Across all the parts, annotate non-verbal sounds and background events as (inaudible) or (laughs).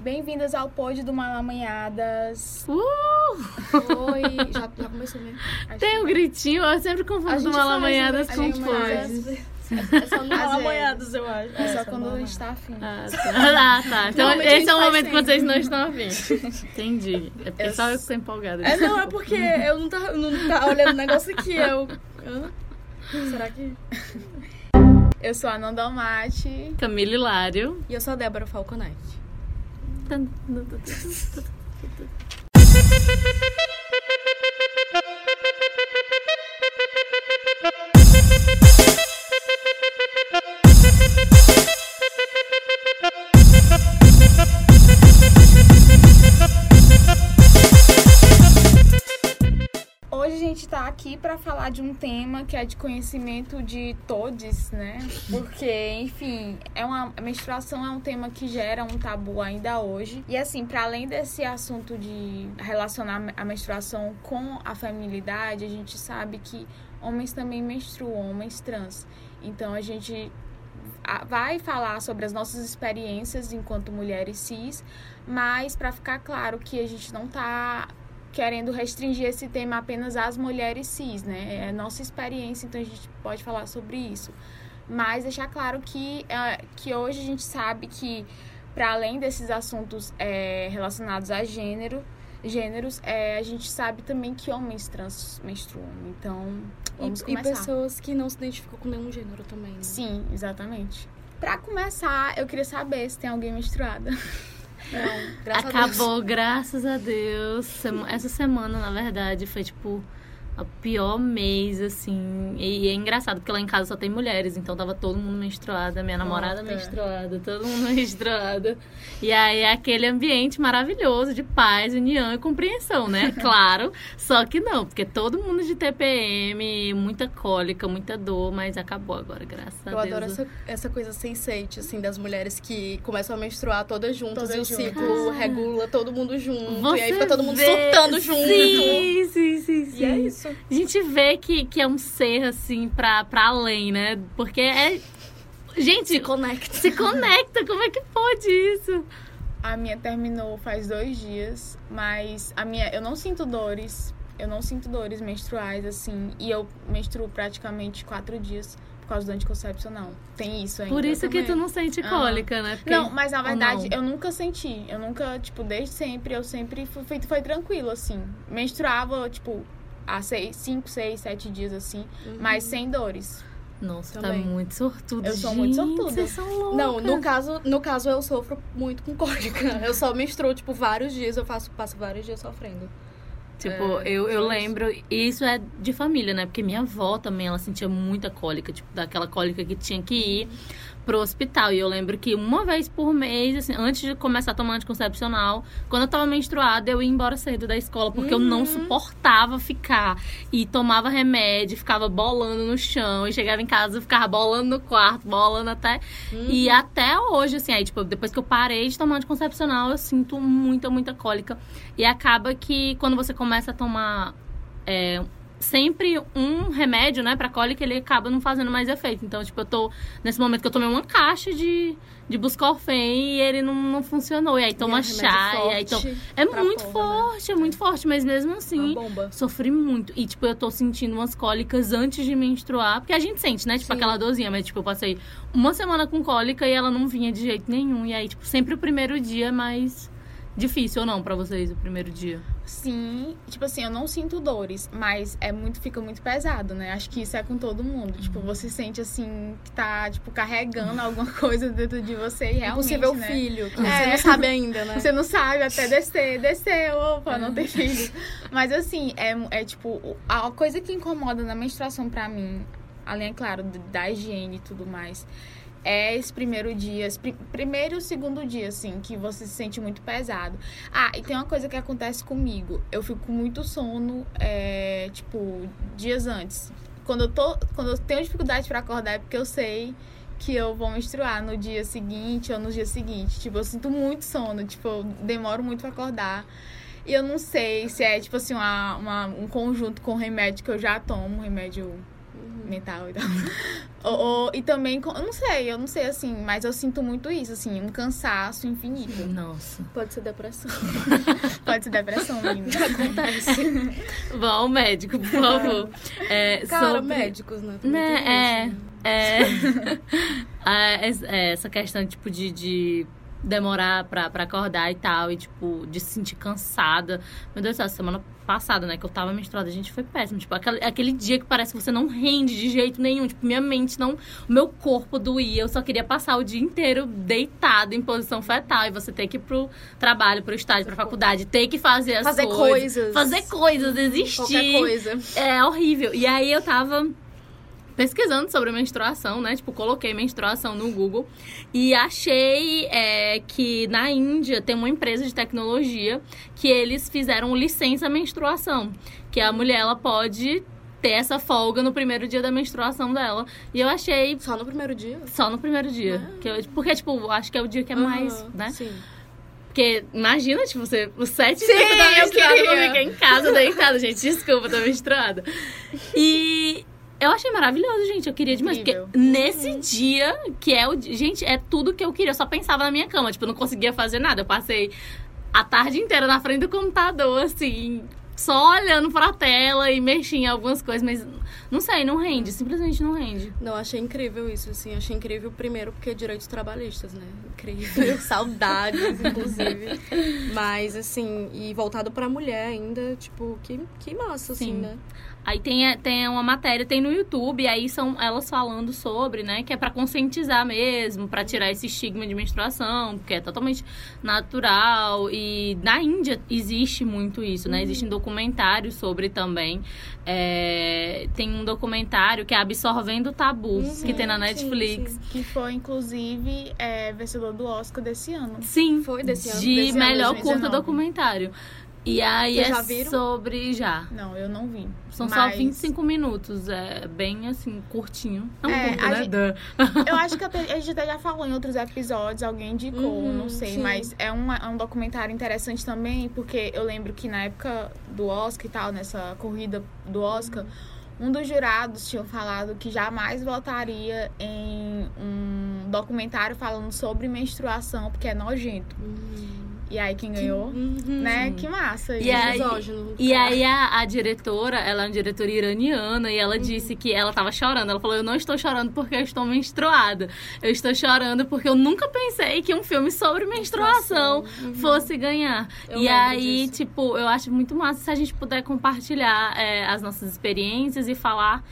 Bem-vindas ao pod do Malamanhadas. Uh! Oi, (laughs) já, já começou mesmo? Acho Tem um que- gritinho, eu sempre confundo malamanhadas faz, com a gente faz. pod. É só no Malamanhadas, eu acho. É só só quando a gente tá afim. Ah, tá. (laughs) Ah, tá. Então esse é o momento que sempre. vocês não estão afim. (laughs) Entendi. É porque Eu só eu que tô empolgada. É, não, é porque eu não tava, não tava olhando o negócio aqui. Eu. Hã? Será que. Eu sou a Nanda Almaty. Camila Hilário. E eu sou a Débora Falconete. Hoje a aqui pra falar de um tema que é de conhecimento de todos, né? (laughs) Porque, enfim, é uma a menstruação é um tema que gera um tabu ainda hoje. E assim, para além desse assunto de relacionar a menstruação com a feminilidade, a gente sabe que homens também menstruam, homens trans. Então a gente vai falar sobre as nossas experiências enquanto mulheres cis, mas para ficar claro que a gente não tá querendo restringir esse tema apenas às mulheres cis, né? É nossa experiência, então a gente pode falar sobre isso. Mas deixar claro que, eh, que hoje a gente sabe que, para além desses assuntos eh, relacionados a gênero, gêneros, eh, a gente sabe também que homens trans menstruam. Então, vamos E, e começar. pessoas que não se identificam com nenhum gênero também, né? Sim, exatamente. Pra começar, eu queria saber se tem alguém menstruada. (laughs) Graças a. Acabou, graças a Deus. Essa semana, na verdade, foi tipo o pior mês, assim. E é engraçado, porque lá em casa só tem mulheres, então tava todo mundo menstruada, minha namorada Nossa. menstruada, todo mundo (laughs) menstruada. E aí é aquele ambiente maravilhoso de paz, união e compreensão, né? (laughs) Claro. Só que não, porque todo mundo de TPM, muita cólica, muita dor, mas acabou agora, graças a Eu Deus. adoro essa, essa coisa sensate, assim, das mulheres que começam a menstruar todas juntas Todas e o juntas. ciclo regula todo mundo junto. Você e aí fica todo mundo vê- surtando junto. Sim, sim, isso. A gente vê que, que é um ser, assim, pra, pra além, né? Porque é. Gente, Se conecta. se conecta, como é que pode isso? A minha terminou faz dois dias, mas a minha eu não sinto dores. Eu não sinto dores menstruais, assim. E eu menstruo praticamente quatro dias por causa do anticoncepcional. Tem isso ainda. Por isso que tu também. não sente cólica, né? Porque- Não, mas na verdade eu nunca senti. Eu nunca, tipo, desde sempre, eu sempre fui, foi, foi tranquilo, assim. Menstruava, tipo, há seis, cinco, seis, sete dias, assim, mas sem dores. Nossa, Também. tá muito sortudo. Eu sou muito Gente, sortuda. Vocês são loucas. Não, no caso, no caso eu sofro muito com cólica. (laughs) Eu só menstruo, tipo, vários dias, eu faço, passo vários dias sofrendo. Tipo, É, eu, eu lembro, e isso é de família, né? Porque minha avó também, ela sentia muita cólica, tipo, daquela cólica que tinha que ir pro hospital. E eu lembro que uma vez por mês, assim, antes de começar a tomar anticoncepcional, quando eu tava menstruada, eu ia embora cedo da escola, porque eu não Uhum. suportava ficar. E tomava remédio, ficava bolando no chão, e chegava em casa, ficava bolando no quarto, bolando até e até hoje, assim, aí, tipo, depois que eu parei de tomar anticoncepcional, eu sinto muita, muita cólica. E acaba que quando você começa a tomar é, sempre um remédio, né, pra cólica, ele acaba não fazendo mais efeito. Então, tipo, eu tô nesse momento que eu tomei uma caixa de, de Buscofen e ele não, não funcionou. E aí toma E é chá, e aí toma. É muito porra, né? forte, é muito forte, mas mesmo assim. Sofri muito. E, tipo, eu tô sentindo umas cólicas antes de menstruar. Porque a gente sente, né? Tipo, Sim. aquela dorzinha. Mas, tipo, eu passei uma semana com cólica e ela não vinha de jeito nenhum. E aí, tipo, sempre o primeiro dia é mais difícil ou não pra vocês, o primeiro dia? Sim, tipo assim, eu não sinto dores, mas é muito, fica muito pesado, né? Acho que isso é com todo mundo. Tipo, você sente assim que tá, tipo, carregando alguma (laughs) coisa dentro de você e realmente. Impossível né? filho, que É. você não sabe ainda, né? Você não sabe até descer, descer, opa, não tem filho. Mas assim, é, é tipo, a coisa que incomoda na menstruação pra mim, além, é claro, da higiene e tudo mais, é esse primeiro dia, esse pri- primeiro e segundo dia, assim, que você se sente muito pesado. Ah, e tem uma coisa que acontece comigo. Eu fico com muito sono, é, tipo, dias antes. Quando eu, tô, quando eu tenho dificuldade pra acordar é porque eu sei que eu vou menstruar no dia seguinte ou no dia seguinte. Tipo, eu sinto muito sono, tipo, eu demoro muito pra acordar. E eu não sei se é, tipo assim, uma, uma- um conjunto com remédio que eu já tomo, remédio mental e tal. (laughs) ou, ou- e também, eu não sei, eu não sei assim, mas eu sinto muito isso, assim, um cansaço infinito. Nossa. Pode ser depressão. (laughs) Pode ser depressão, menina. Acontece. (laughs) Vá ao médico, por favor. É, Cara, sobre- médicos, né? Também Né, é. isso, né? É, é, es- é, essa questão, tipo, de, de demorar pra, pra acordar e tal, e, tipo, de se sentir cansada. Meu Deus do céu, semana passada, né, que eu tava menstruada, gente, foi péssimo. Tipo, aquele, aquele dia que parece que você não rende de jeito nenhum. Tipo, minha mente não... O meu corpo doía, eu só queria passar o dia inteiro deitada em posição fetal. E você ter que ir pro trabalho, pro estágio, pra faculdade, ter que fazer as Fazer coisas. coisas. Fazer coisas, existir. Qualquer coisa. É horrível. E aí eu tava pesquisando sobre menstruação, né? Tipo, coloquei menstruação no Google e achei é, que na Índia tem uma empresa de tecnologia que eles fizeram licença menstruação, que a mulher ela pode ter essa folga no primeiro dia da menstruação dela. E eu achei Só no primeiro dia? só no primeiro dia. Que eu- porque, tipo, acho que é o dia que é mais, Aham, né? Sim. Porque imagina, tipo, você, os sete Sim, dias que eu menstruada, eu ficar em casa deitada, gente. Desculpa, tô menstruada. E eu achei maravilhoso, gente. Eu queria demais. Incrível. Porque nesse dia, que é o. Gente, é tudo que eu queria. Eu só pensava na minha cama. Tipo, eu não conseguia fazer nada. Eu passei a tarde inteira na frente do computador, assim. Só olhando pra tela e mexendo em algumas coisas, mas não sei, não rende, simplesmente não rende. Não, achei incrível isso, assim. Achei incrível, primeiro, porque direitos trabalhistas, né? Incrível. (laughs) Saudades, inclusive. (laughs) Mas, assim, e voltado pra mulher ainda, tipo, que, que massa, assim, Sim. né? Aí tem, tem uma matéria, tem no YouTube, aí são elas falando sobre, né? Que é pra conscientizar mesmo, pra tirar esse estigma de menstruação, porque é totalmente natural. E na Índia existe muito isso, né? Existem documentários sobre também. É, tem um documentário que é Absorvendo o Tabu, que tem na sim, Netflix. sim. Que foi, inclusive, é, vencedor do Oscar desse ano. Sim, Foi desse ano, de desse melhor 2019. curta documentário. E aí Vocês é já viram? sobre. Já. Não, eu não vi. São só Mas 25 minutos, é bem assim, curtinho. É um É, curto, né? gente-. Eu acho que até- a gente até já falou em outros episódios, alguém indicou, Uhum, não sei, sim. mas é é um documentário interessante também, porque eu lembro que na época do Oscar e tal, nessa corrida do Oscar, um dos jurados tinha falado que jamais votaria em um documentário falando sobre menstruação, porque é nojento. E aí quem ganhou, Uhum. né? Sim. Que massa. E aí- Misógino, E aí a, a diretora, ela é uma diretora iraniana e ela Uhum. disse que ela tava chorando. Ela falou: "Eu não estou chorando porque eu estou menstruada. Eu estou chorando porque eu nunca pensei que um filme sobre menstruação Uhum. fosse ganhar". Eu e aí, disso. tipo, eu acho muito massa se a gente puder compartilhar é, as nossas experiências e falar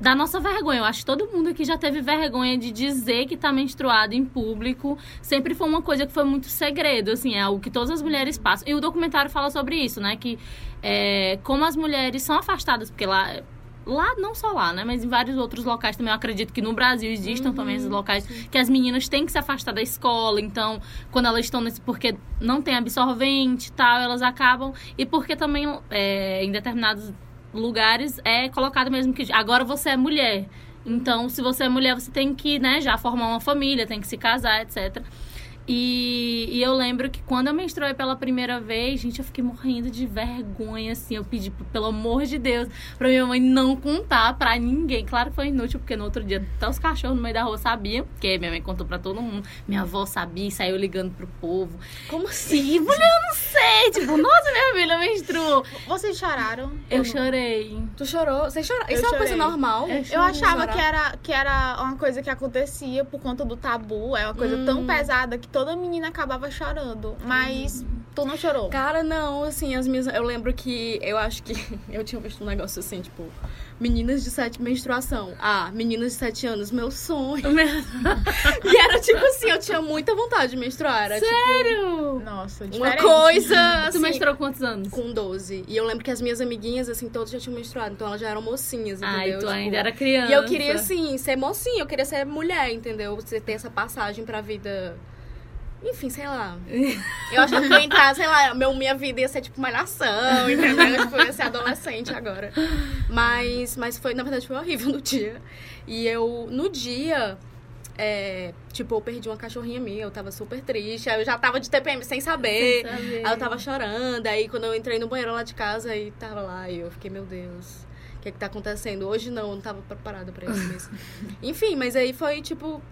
da nossa vergonha. Eu acho que todo mundo aqui já teve vergonha de dizer que tá menstruado em público. Sempre foi uma coisa que foi muito segredo, assim, é algo que todas as mulheres passam. E o documentário fala sobre isso, né? Que é, como as mulheres são afastadas, porque lá. Lá, não só lá, né? Mas em vários outros locais também. Eu acredito que no Brasil existam também esses locais que as meninas têm que se afastar da escola. Então, quando elas estão nesse. Porque não tem absorvente e tal, elas acabam. E porque também é, em determinados lugares é colocado mesmo que agora você é mulher. Então, se você é mulher, você tem que, né, já formar uma família, tem que se casar, etc. E, e eu lembro que quando eu menstruei pela primeira vez, gente, eu fiquei morrendo de vergonha, assim. Eu pedi, pelo amor de Deus, pra minha mãe não contar pra ninguém. Claro que foi inútil, porque no outro dia até os cachorros no meio da rua sabiam, porque minha mãe contou pra todo mundo. Minha avó sabia e saiu ligando pro povo. Como assim? E (laughs) mulher, eu não sei. Tipo, nossa, minha filha menstruou. Vocês choraram? Eu chorei. Tu chorou? Você chorou? Isso Eu é uma coisa chorei. normal? Eu Eu achava Chorar? que era, que era uma coisa que acontecia por conta do tabu. É uma coisa Hum. tão pesada que toda menina acabava chorando. Mas tu não chorou. Cara, não, assim, as minhas. Eu lembro que eu acho que (laughs) eu tinha visto um negócio assim, tipo, meninas de sete menstruação. Ah, meninas de sete anos, meu sonho. (laughs) E era tipo assim, eu tinha muita vontade de menstruar. Era Sério? Nossa, tipo diferente. uma coisa. Tu Assim, menstruou quantos anos? com 12. E eu lembro que as minhas amiguinhas, assim, todas já tinham menstruado. Então elas já eram mocinhas, entendeu? Ai, tu Tipo, ainda era criança. E eu queria, assim, ser mocinha, eu queria ser mulher, entendeu? Você ter essa passagem pra vida. Enfim, sei lá. Eu achava que ia entrar, sei lá, meu, minha vida ia ser tipo malhação, entendeu? tipo, eu ia ser adolescente agora. Mas, mas foi, na verdade, foi horrível no dia. E eu, no dia, é, tipo, eu perdi uma cachorrinha minha, eu tava super triste. Aí eu já tava de TPM sem saber. Sem saber. Aí eu tava chorando. Aí quando eu entrei no banheiro lá de casa, aí tava lá, e eu fiquei, meu Deus. O que, que tá acontecendo. Hoje não, eu não tava preparada pra isso mesmo. Enfim, mas aí foi tipo.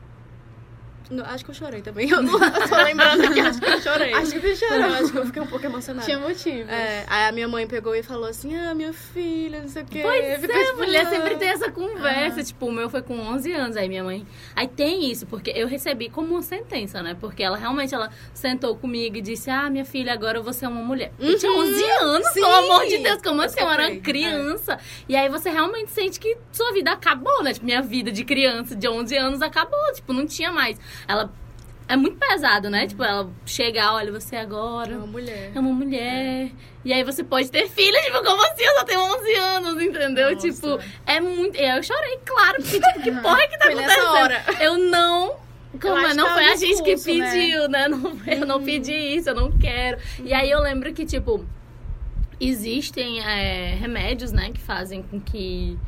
No- Acho que eu chorei também. (laughs) Eu não eu tô (laughs) lembrando aqui, acho que eu chorei. Acho que tu chorou. Acho que eu fiquei um pouco emocionada. Tinha motivo. É, aí a minha mãe pegou e falou assim: Ah, minha filha, não sei o quê. Pois Ficou, é, tipo, mulher "Ah". sempre tem essa conversa. Tipo, o meu foi com 11 anos, aí minha mãe... Aí tem isso, porque eu recebi como uma sentença, né? Porque ela realmente, ela sentou comigo e disse, ah, minha filha, agora você é uma mulher. Eu tinha 11 anos, Uhum. Sim. pelo amor de Deus, como assim? Eu era uma criança. E aí você realmente sente que sua vida acabou, né? Tipo, minha vida de criança de 11 anos acabou. Tipo, não tinha mais. Ela... É muito pesado, né? Tipo, ela chegar, olha, você agora É uma mulher. é uma mulher. E aí você pode ter filha, tipo, como assim? Eu só tenho 11 anos, entendeu? Nossa. Tipo, é muito. Eu chorei, claro, porque, tipo, que porra que tá Foi acontecendo? hora. Eu não. Como acho é? Não é foi a gente que né? pediu, né? Não, eu não pedi isso, eu não quero. E aí eu lembro que, tipo, existem é, remédios, né, que fazem com que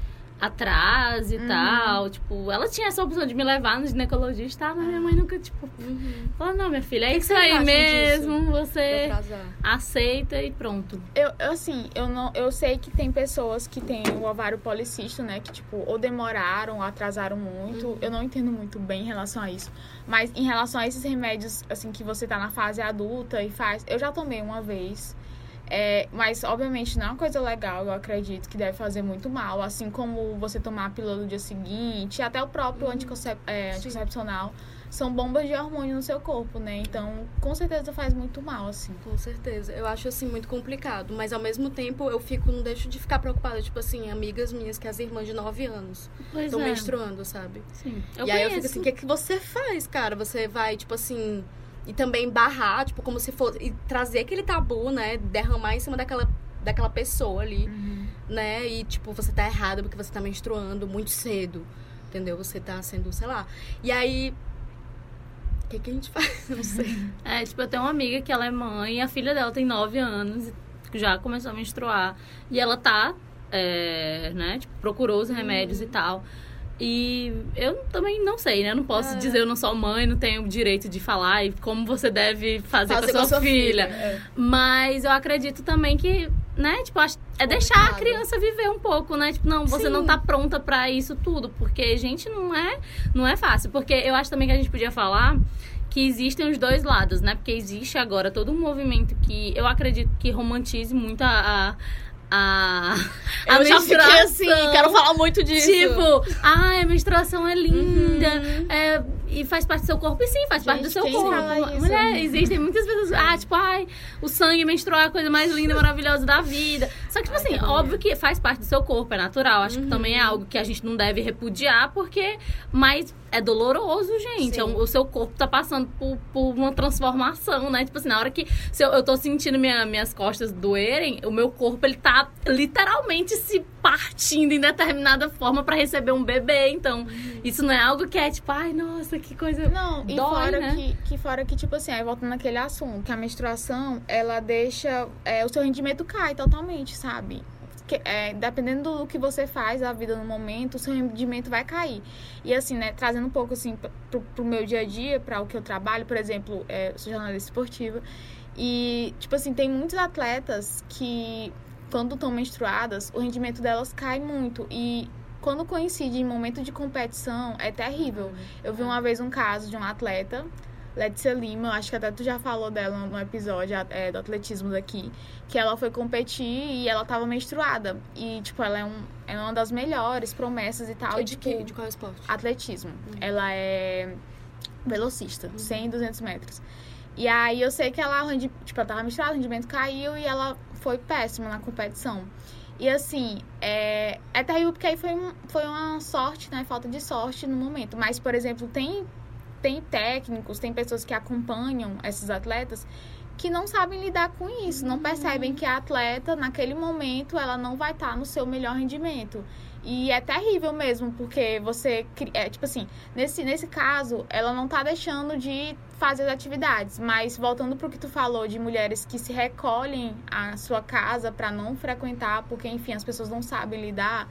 atrase e tal. Tipo, ela tinha essa opção de me levar no ginecologista, tá? mas minha mãe nunca, tipo, Uhum. falou, não, minha filha, é Que que isso vocês aí mesmo, Pra você aceita e pronto. Eu, assim, eu não, eu sei que tem pessoas que têm o ovário policístico, né? Que, tipo, ou demoraram ou atrasaram muito. Eu não entendo muito bem em relação a isso. Mas em relação a esses remédios, assim, que você tá na fase adulta e faz. Eu já tomei uma vez. É, mas, obviamente, não é uma coisa legal, eu acredito que deve fazer muito mal. Assim como você tomar a pílula no dia seguinte, até o próprio anticoncep é, anticoncepcional. São bombas de hormônio no seu corpo, né? Então, com certeza faz muito mal, assim. Com certeza. Eu acho, assim, muito complicado. Mas, ao mesmo tempo, eu fico, não deixo de ficar preocupada. Tipo assim, amigas minhas, que as irmãs de 9 anos estão é. menstruando, sabe? Sim. Eu e aí eu conheço. fico assim, o que, que você faz, cara? Você vai, tipo assim... E também barrar, tipo, como se fosse... E trazer aquele tabu, né? Derramar em cima daquela, daquela pessoa ali, né? E, tipo, você tá errada porque você tá menstruando muito cedo. Entendeu? Você tá sendo, sei lá. E aí... O que, que a gente (laughs) faz? Não sei. É, tipo, eu tenho uma amiga que ela é mãe a filha dela tem 9 anos e já começou a menstruar. E ela tá, é, né, tipo, procurou os remédios e tal. E eu também não sei, né? Eu não posso É. dizer, eu não sou mãe, não tenho o direito de falar e como você deve fazer, Fazer com a sua, filha. filha, é. Mas eu acredito também que, né, tipo, acho- é deixar a criança viver um pouco, né? Tipo, não, você Sim. não tá pronta pra isso tudo, porque gente não é, não é fácil, porque eu acho também que a gente podia falar que existem os dois lados, né? Porque existe agora todo um movimento que eu acredito que romantize muito a a, a, a Eu já fiquei assim, menstruação. quero falar muito disso. Tipo, ai, a menstruação é linda. Uhum. é, e faz parte do seu corpo. E sim, faz parte do Gente, seu corpo. isso? Mulher, existem muitas pessoas. Ah, tipo, ai, o sangue menstrual é a coisa mais linda e maravilhosa da vida. Só que, tipo Ai, assim, que óbvio que faz parte do seu corpo, é natural. Acho Uhum. que também é algo que a gente não deve repudiar, porque. Mas é doloroso, gente. Sim. É o seu corpo tá passando por, por uma transformação, né? Tipo assim, na hora que eu, eu tô sentindo minha- minhas costas doerem, o meu corpo, ele tá literalmente se partindo em determinada forma pra receber um bebê. Então, isso não é algo que é tipo, ai, nossa, que coisa. Não, e Dói, fora né? que, que fora que, tipo assim, aí voltando naquele assunto, que a menstruação, ela deixa. é, o seu rendimento cai totalmente, sabe? Que, é, dependendo do que você faz da vida no momento, o seu rendimento vai cair. E assim, né, trazendo um pouco assim pro, pro meu dia a dia, para o que eu trabalho, por exemplo, é, eu sou jornalista esportiva. E, tipo assim, tem muitos atletas que, quando estão menstruadas, o rendimento delas cai muito. E quando coincide em momento de competição, é terrível. Eu vi uma vez um caso de um atleta, Letícia Lima, acho que até tu já falou dela no episódio é, do atletismo daqui, que ela foi competir e ela tava menstruada. E, tipo, ela é, um, é uma das melhores promessas e tal. É de, tipo, que, de qual esporte? atletismo. Ela é velocista, 100 e 200 metros. E aí eu sei que ela, tipo, ela tava menstruada, o rendimento caiu e ela foi péssima na competição. E assim, é, é terrível porque aí foi, foi uma sorte, né? Falta de sorte no momento. Mas, por exemplo, tem, tem técnicos, tem pessoas que acompanham esses atletas que não sabem lidar com isso, não percebem que a atleta, naquele momento, ela não vai estar no seu melhor rendimento. E é terrível mesmo, porque você. É, tipo assim, nesse, nesse caso, ela não tá deixando de fazer as atividades. Mas voltando pro que tu falou de mulheres que se recolhem à sua casa pra não frequentar, porque, enfim, as pessoas não sabem lidar,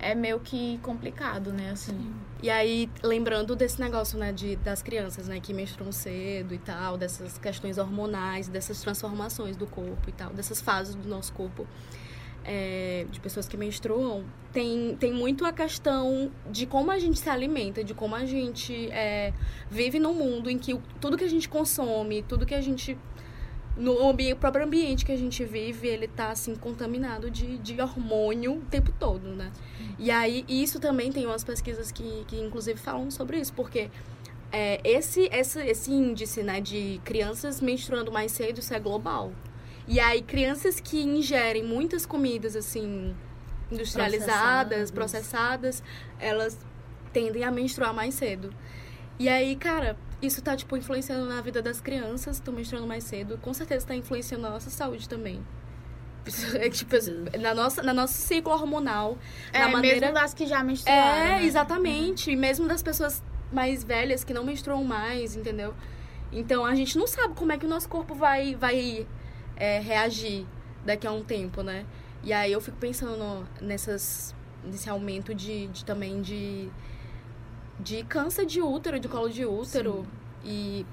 é meio que complicado, né? Assim. E aí, lembrando desse negócio, né, de, das crianças, né, que menstruam cedo e tal, dessas questões hormonais, dessas transformações do corpo e tal, dessas fases do nosso corpo. É, de pessoas que menstruam, tem, tem muito a questão de como a gente se alimenta, de como a gente é, vive num mundo em que tudo que a gente consome, tudo que a gente. No ambi- próprio ambiente que a gente vive, ele tá, assim, contaminado de, de hormônio o tempo todo, né? E aí, isso também tem umas pesquisas que, que inclusive, falam sobre isso, porque é, esse, esse, esse índice, né, de crianças menstruando mais cedo, isso é global. E aí, crianças que ingerem muitas comidas, assim, industrializadas, processadas, elas tendem a menstruar mais cedo. E aí, cara, isso tá, tipo, influenciando na vida das crianças, estão menstruando mais cedo. Com certeza tá influenciando na nossa saúde também. (laughs) É, tipo, na nossa, na nosso ciclo hormonal, É, na maneira... mesmo das que já menstruaram. É, né? exatamente. E mesmo das pessoas mais velhas que não menstruam mais, entendeu? Então a gente não sabe como é que o nosso corpo vai, vai é, reagir daqui a um tempo, né? E aí eu fico pensando nessas, nesse aumento de, de também de, de câncer de útero, de colo de útero e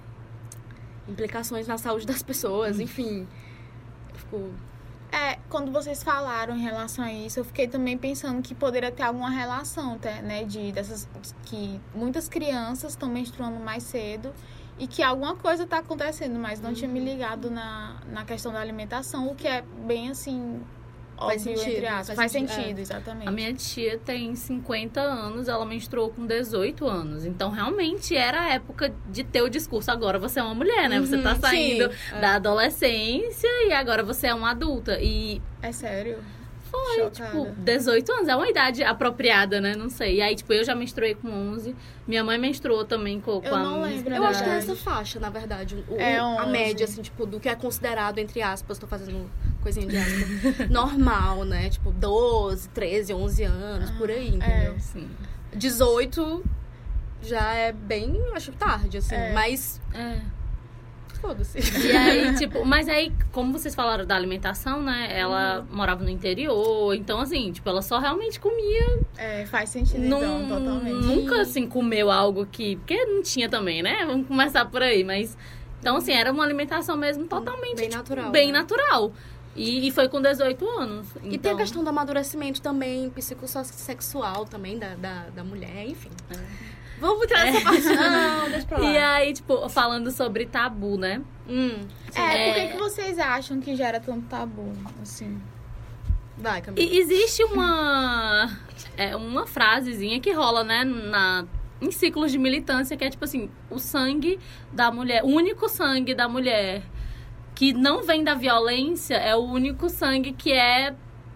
implicações na saúde das pessoas, enfim. Eu fico. É, quando vocês falaram em relação a isso, eu fiquei também pensando que poderia ter alguma relação, né? De dessas. que muitas crianças estão menstruando mais cedo e que alguma coisa tá acontecendo, mas não tinha me ligado na, na questão da alimentação, o que é bem assim. Faz óbvio, sentido, entre aspas. faz Faz, sentido, sentido, é. exatamente. A minha tia tem 50 anos, ela menstruou com 18 anos. Então, realmente, era a época de ter o discurso. Agora você é uma mulher, né? Você tá Uhum, saindo sim, é. da adolescência e agora você é uma adulta. E É sério? Foi, Chocada. tipo, 18 anos. É uma idade apropriada, né? Não sei. E aí, tipo, eu já menstruei com 11. Minha mãe menstruou também com, com Eu a não mesma lembro, Eu acho que é essa faixa, na verdade. O- É a 11. média, assim, tipo, do que é considerado, entre aspas, tô fazendo coisinha de aspas, (laughs) normal, né? Tipo, 12, 13, 11 anos, por aí, entendeu? Sim. 18 já é bem, acho, tarde, assim. É. Mas, É. foda-se. E aí, (laughs) tipo, mas aí, como vocês falaram da alimentação, né? Ela Uhum. morava no interior, então assim, tipo, ela só realmente comia. É, faz sentido, Não, então, totalmente. nunca assim comeu algo que. Porque não tinha também, né? Vamos começar por aí, mas. Então, assim, era uma alimentação mesmo totalmente. Bem tipo, natural, Bem né? natural. E, e foi com 18 anos. E tem a então- questão do amadurecimento também, psicossexual também da, da, da mulher, enfim. Vamos entrar nessa parte. (laughs) Não, deixa pra lá. E aí, tipo, falando sobre tabu, né? Hum, É, por que, É. que vocês acham que gera tanto tabu, assim? vai, Camila. E existe uma é, uma frasezinha que rola, né, na em ciclos de militância que é tipo assim, o sangue da mulher, o único sangue da mulher que não vem da violência é o único sangue que é,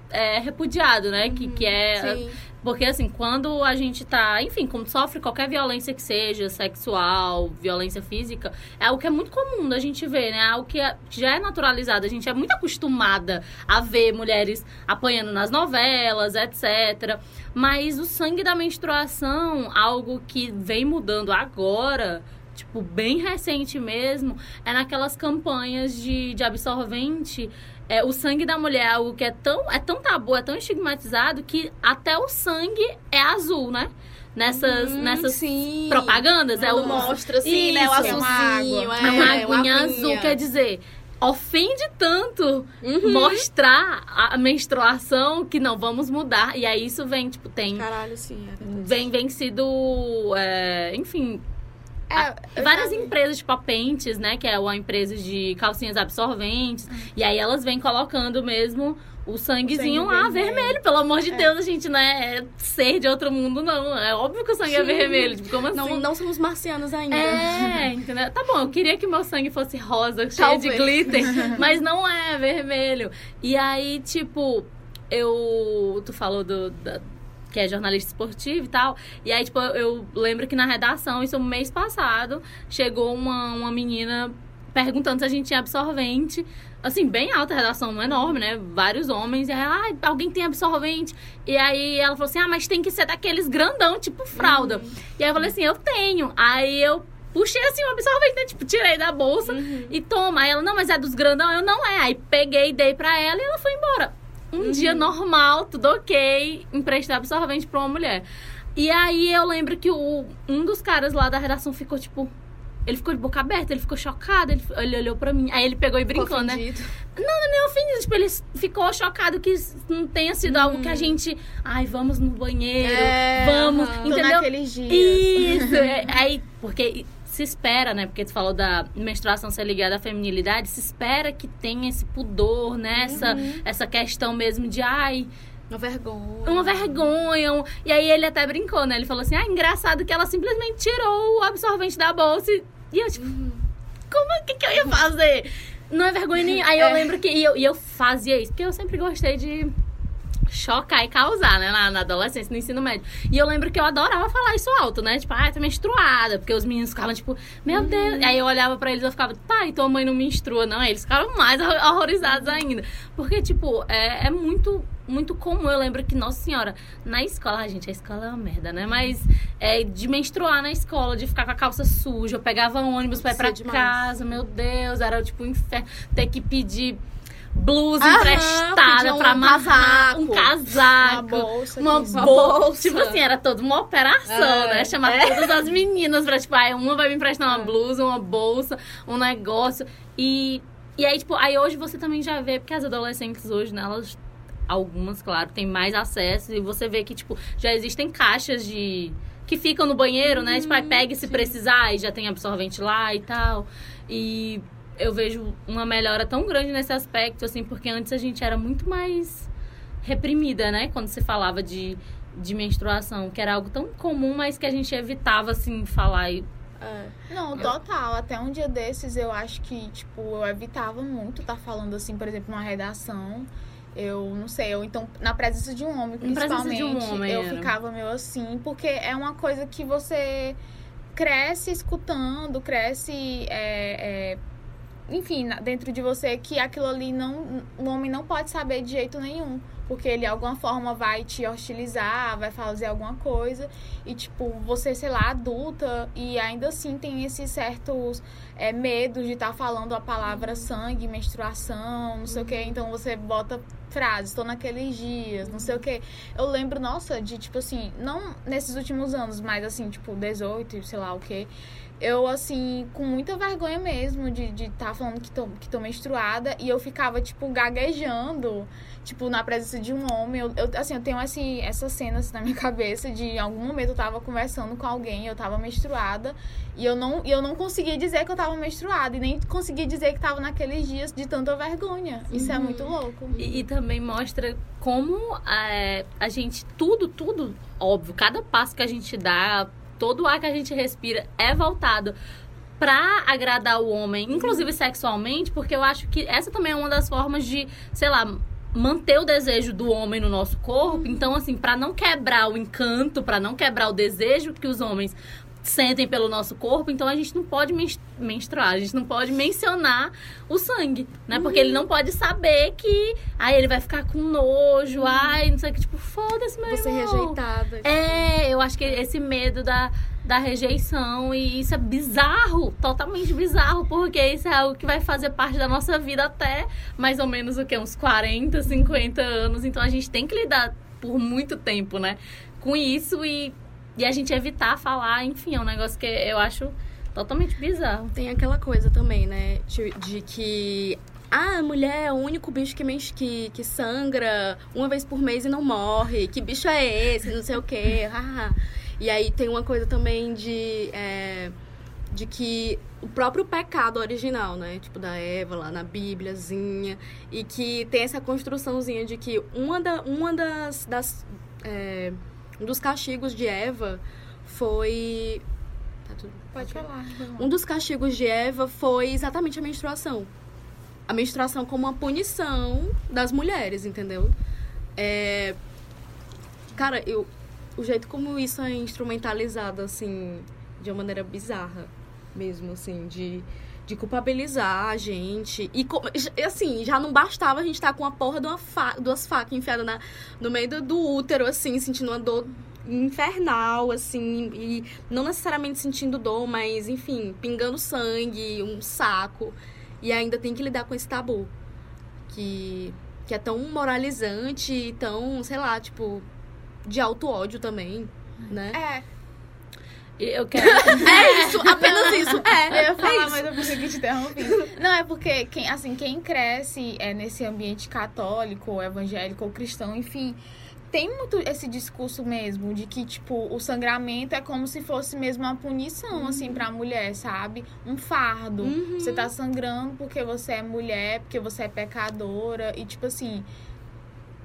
é repudiado, né? Que, que é Sim. Porque, assim, quando a gente tá, enfim, quando sofre qualquer violência que seja, sexual, violência física, é algo que é muito comum da gente ver, né? Algo que é- que já é naturalizado. A gente é muito acostumada a ver mulheres apanhando nas novelas, etc. Mas o sangue da menstruação, algo que vem mudando agora. Tipo, bem recente mesmo, é naquelas campanhas de, de absorvente é, o sangue da mulher é algo que é tão, é tão tabu, é tão estigmatizado que até o sangue é azul, né? Nessas, Hum, nessas sim. propagandas. É Quando o, mostra assim, né? O é uma azulzinho. água. É, é uma uma aguinha azul, quer dizer, ofende tanto Uhum. mostrar a menstruação que não, vamos mudar. E aí isso vem, tipo, tem. Caralho, sim. É. Vem, vem sido. é, enfim, É, eu várias empresas, tipo a Pentes, né? Que é uma empresa de calcinhas absorventes. Uhum. E aí elas vêm colocando mesmo o sanguezinho sangue lá, vermelho. vermelho. Pelo amor de É. Deus, a gente não é ser de outro mundo, não. É óbvio que o sangue é Sim. vermelho. Tipo, como assim? Não, não somos marcianos ainda. É, entendeu? Tá bom, eu queria que meu sangue fosse rosa, cheio de Talvez. glitter, (laughs) mas não é vermelho. E aí, tipo, eu. Tu falou do. da- que é jornalista esportivo e tal. E aí, tipo, eu, lembro que na redação, isso mês passado, chegou uma, uma menina perguntando se a gente tinha absorvente. Assim, bem alta a redação, enorme, né? Vários homens. E aí, ela, ah, alguém tem absorvente? E aí ela falou assim: ah, mas tem que ser daqueles grandão, tipo fralda. E aí eu falei assim: eu tenho. Aí eu puxei assim o absorvente, né? Tipo, tirei da bolsa e toma. Aí ela, não, mas é dos grandão? Eu não é. Aí peguei, dei pra ela e ela foi embora. Um dia normal, tudo ok, emprestei absorvente pra uma mulher. E aí eu lembro que o, um dos caras lá da redação ficou tipo. ele ficou de boca aberta, ele ficou chocado, ele, ele olhou pra mim. Aí ele pegou e brincou, né? Ofendido. nem ofendido. Tipo, ele ficou chocado que não tenha sido algo que a gente. Ai, vamos no banheiro, É, vamos. aham. Tô Entendeu? naqueles dias. Isso. é, aí, porque se espera, né? Porque tu falou da menstruação ser ligada à feminilidade, se espera que tenha esse pudor, né? Essa, essa questão mesmo de, ai, Uma vergonha. uma vergonha. um- E aí ele até brincou, né? Ele falou assim: ah, engraçado que ela simplesmente tirou o absorvente da bolsa. E e eu, tipo, como é que, que eu ia fazer? Não é vergonha nenhuma. Aí eu É. lembro que e eu, e eu fazia isso, porque eu sempre gostei de chocar e causar, né? Na, na adolescência, no ensino médio. E eu lembro que eu adorava falar isso alto, né? Tipo, ah, tá menstruada. Porque os meninos ficavam, tipo, meu Deus. Aí eu olhava pra eles e eu ficava, tá, e tua mãe não menstrua, não? Aí eles ficavam mais horror- (laughs) horrorizados ainda. Porque, tipo, é, é muito. Muito comum, eu lembro que, nossa senhora, na escola, ah, gente, a escola é uma merda, né? Mas é, de menstruar na escola, de ficar com a calça suja, eu pegava ônibus pra ir pra demais. casa, meu Deus, era tipo um inferno. Ter que pedir blusa Aham, emprestada um pra amarrar, casaco. um casaco. bolsa. Uma que- Uma bolsa. bolsa. Tipo assim, era toda uma operação, É. né? Chamar É. todas as meninas pra, tipo, aí uma vai me emprestar uma É. blusa, uma bolsa, um negócio. E, e aí, tipo, aí hoje você também já vê, porque as adolescentes hoje, né, elas, algumas, claro, têm mais acesso. E você vê que, tipo, já existem caixas de. que ficam no banheiro, né? Tipo, aí pega se precisar e já tem absorvente lá e tal. E eu vejo uma melhora tão grande nesse aspecto, assim, porque antes a gente era muito mais reprimida, né? Quando se falava de, de menstruação, que era algo tão comum, mas que a gente evitava, assim, falar. E, É. Não, total. Até um dia desses eu acho que, tipo, eu evitava muito estar falando assim, por exemplo, numa redação. Eu não sei, ou então na presença de um homem, principalmente. de um homem, eu era. ficava meio assim, porque é uma coisa que você cresce escutando, cresce. é, é, enfim, dentro de você, que aquilo ali não. O homem não pode saber de jeito nenhum. Porque ele, de alguma forma, vai te hostilizar, vai fazer alguma coisa. E, tipo, você, sei lá, adulta, e ainda assim tem esses certos é, medos de estar falando a palavra sangue, menstruação, não sei o quê. Então você bota frases, estou naqueles dias, não sei o quê. Eu lembro, nossa, de, tipo assim, não nesses últimos anos, mas assim, tipo, 18, sei lá o quê. Eu, assim, com muita vergonha mesmo de estar de tá falando que tô, que tô menstruada. E eu ficava, tipo, gaguejando tipo, na presença de um homem. Eu, eu, assim, eu tenho esse, essa cena assim, na minha (laughs) cabeça de em algum momento eu tava conversando com alguém, eu tava menstruada, e eu não, eu não conseguia dizer que eu tava menstruada, e nem conseguia dizer que tava naqueles dias de tanta vergonha. Isso é muito louco. e, e também mostra como é, a gente, tudo, tudo, óbvio, cada passo que a gente dá, todo o ar que a gente respira é voltado pra agradar o homem, inclusive sexualmente, porque eu acho que essa também é uma das formas de, sei lá, manter o desejo do homem no nosso corpo. Então, assim, pra não quebrar o encanto, pra não quebrar o desejo que os homens sentem pelo nosso corpo, então a gente não pode men- menstruar, a gente não pode mencionar o sangue, né? Porque ele não pode saber que aí ele vai ficar com nojo, ai, não sei o que, tipo, foda-se, meu Você irmão. rejeitada. É, eu acho que esse medo da, da rejeição e isso é bizarro, totalmente bizarro, porque isso é algo que vai fazer parte da nossa vida até mais ou menos o que uns 40, 50 anos, então a gente tem que lidar por muito tempo, né, com isso e, e a gente evitar falar, enfim, é um negócio que eu acho totalmente bizarro. Tem aquela coisa também, né? De, de que. Ah, a mulher é o único bicho que, men- que, que sangra uma vez por mês e não morre. Que bicho é esse? Não sei o quê. (laughs) e aí tem uma coisa também de. é, de que o próprio pecado original, né? Tipo, da Eva lá na Bíbliazinha. E que tem essa construçãozinha de que uma, da, uma das. das é, um dos castigos de Eva foi. Tá tudo. Pode falar. Um dos castigos de Eva foi exatamente a menstruação. A menstruação como uma punição das mulheres, entendeu? É... Cara, eu... o jeito como isso é instrumentalizado, assim, de uma maneira bizarra mesmo, assim, de, de culpabilizar a gente. E, assim, já não bastava a gente estar com a porra de uma fa... duas facas enfiadas na... no meio do, do útero, assim, sentindo uma dor infernal, assim, e não necessariamente sentindo dor, mas enfim, pingando sangue, um saco, e ainda tem que lidar com esse tabu que que é tão moralizante e tão, sei lá, tipo, de alto ódio também, né? É, Eu quero. (laughs) É isso, apenas isso. É, Eu ia é falar, isso. mas eu pensei que te interrompi. Não, é porque quem, assim, quem cresce é, nesse ambiente católico, ou evangélico ou cristão, enfim, tem muito esse discurso mesmo de que, tipo, o sangramento é como se fosse mesmo uma punição, assim, pra mulher, sabe? Um fardo. Uhum. Você tá sangrando porque você é mulher, porque você é pecadora. E, tipo assim.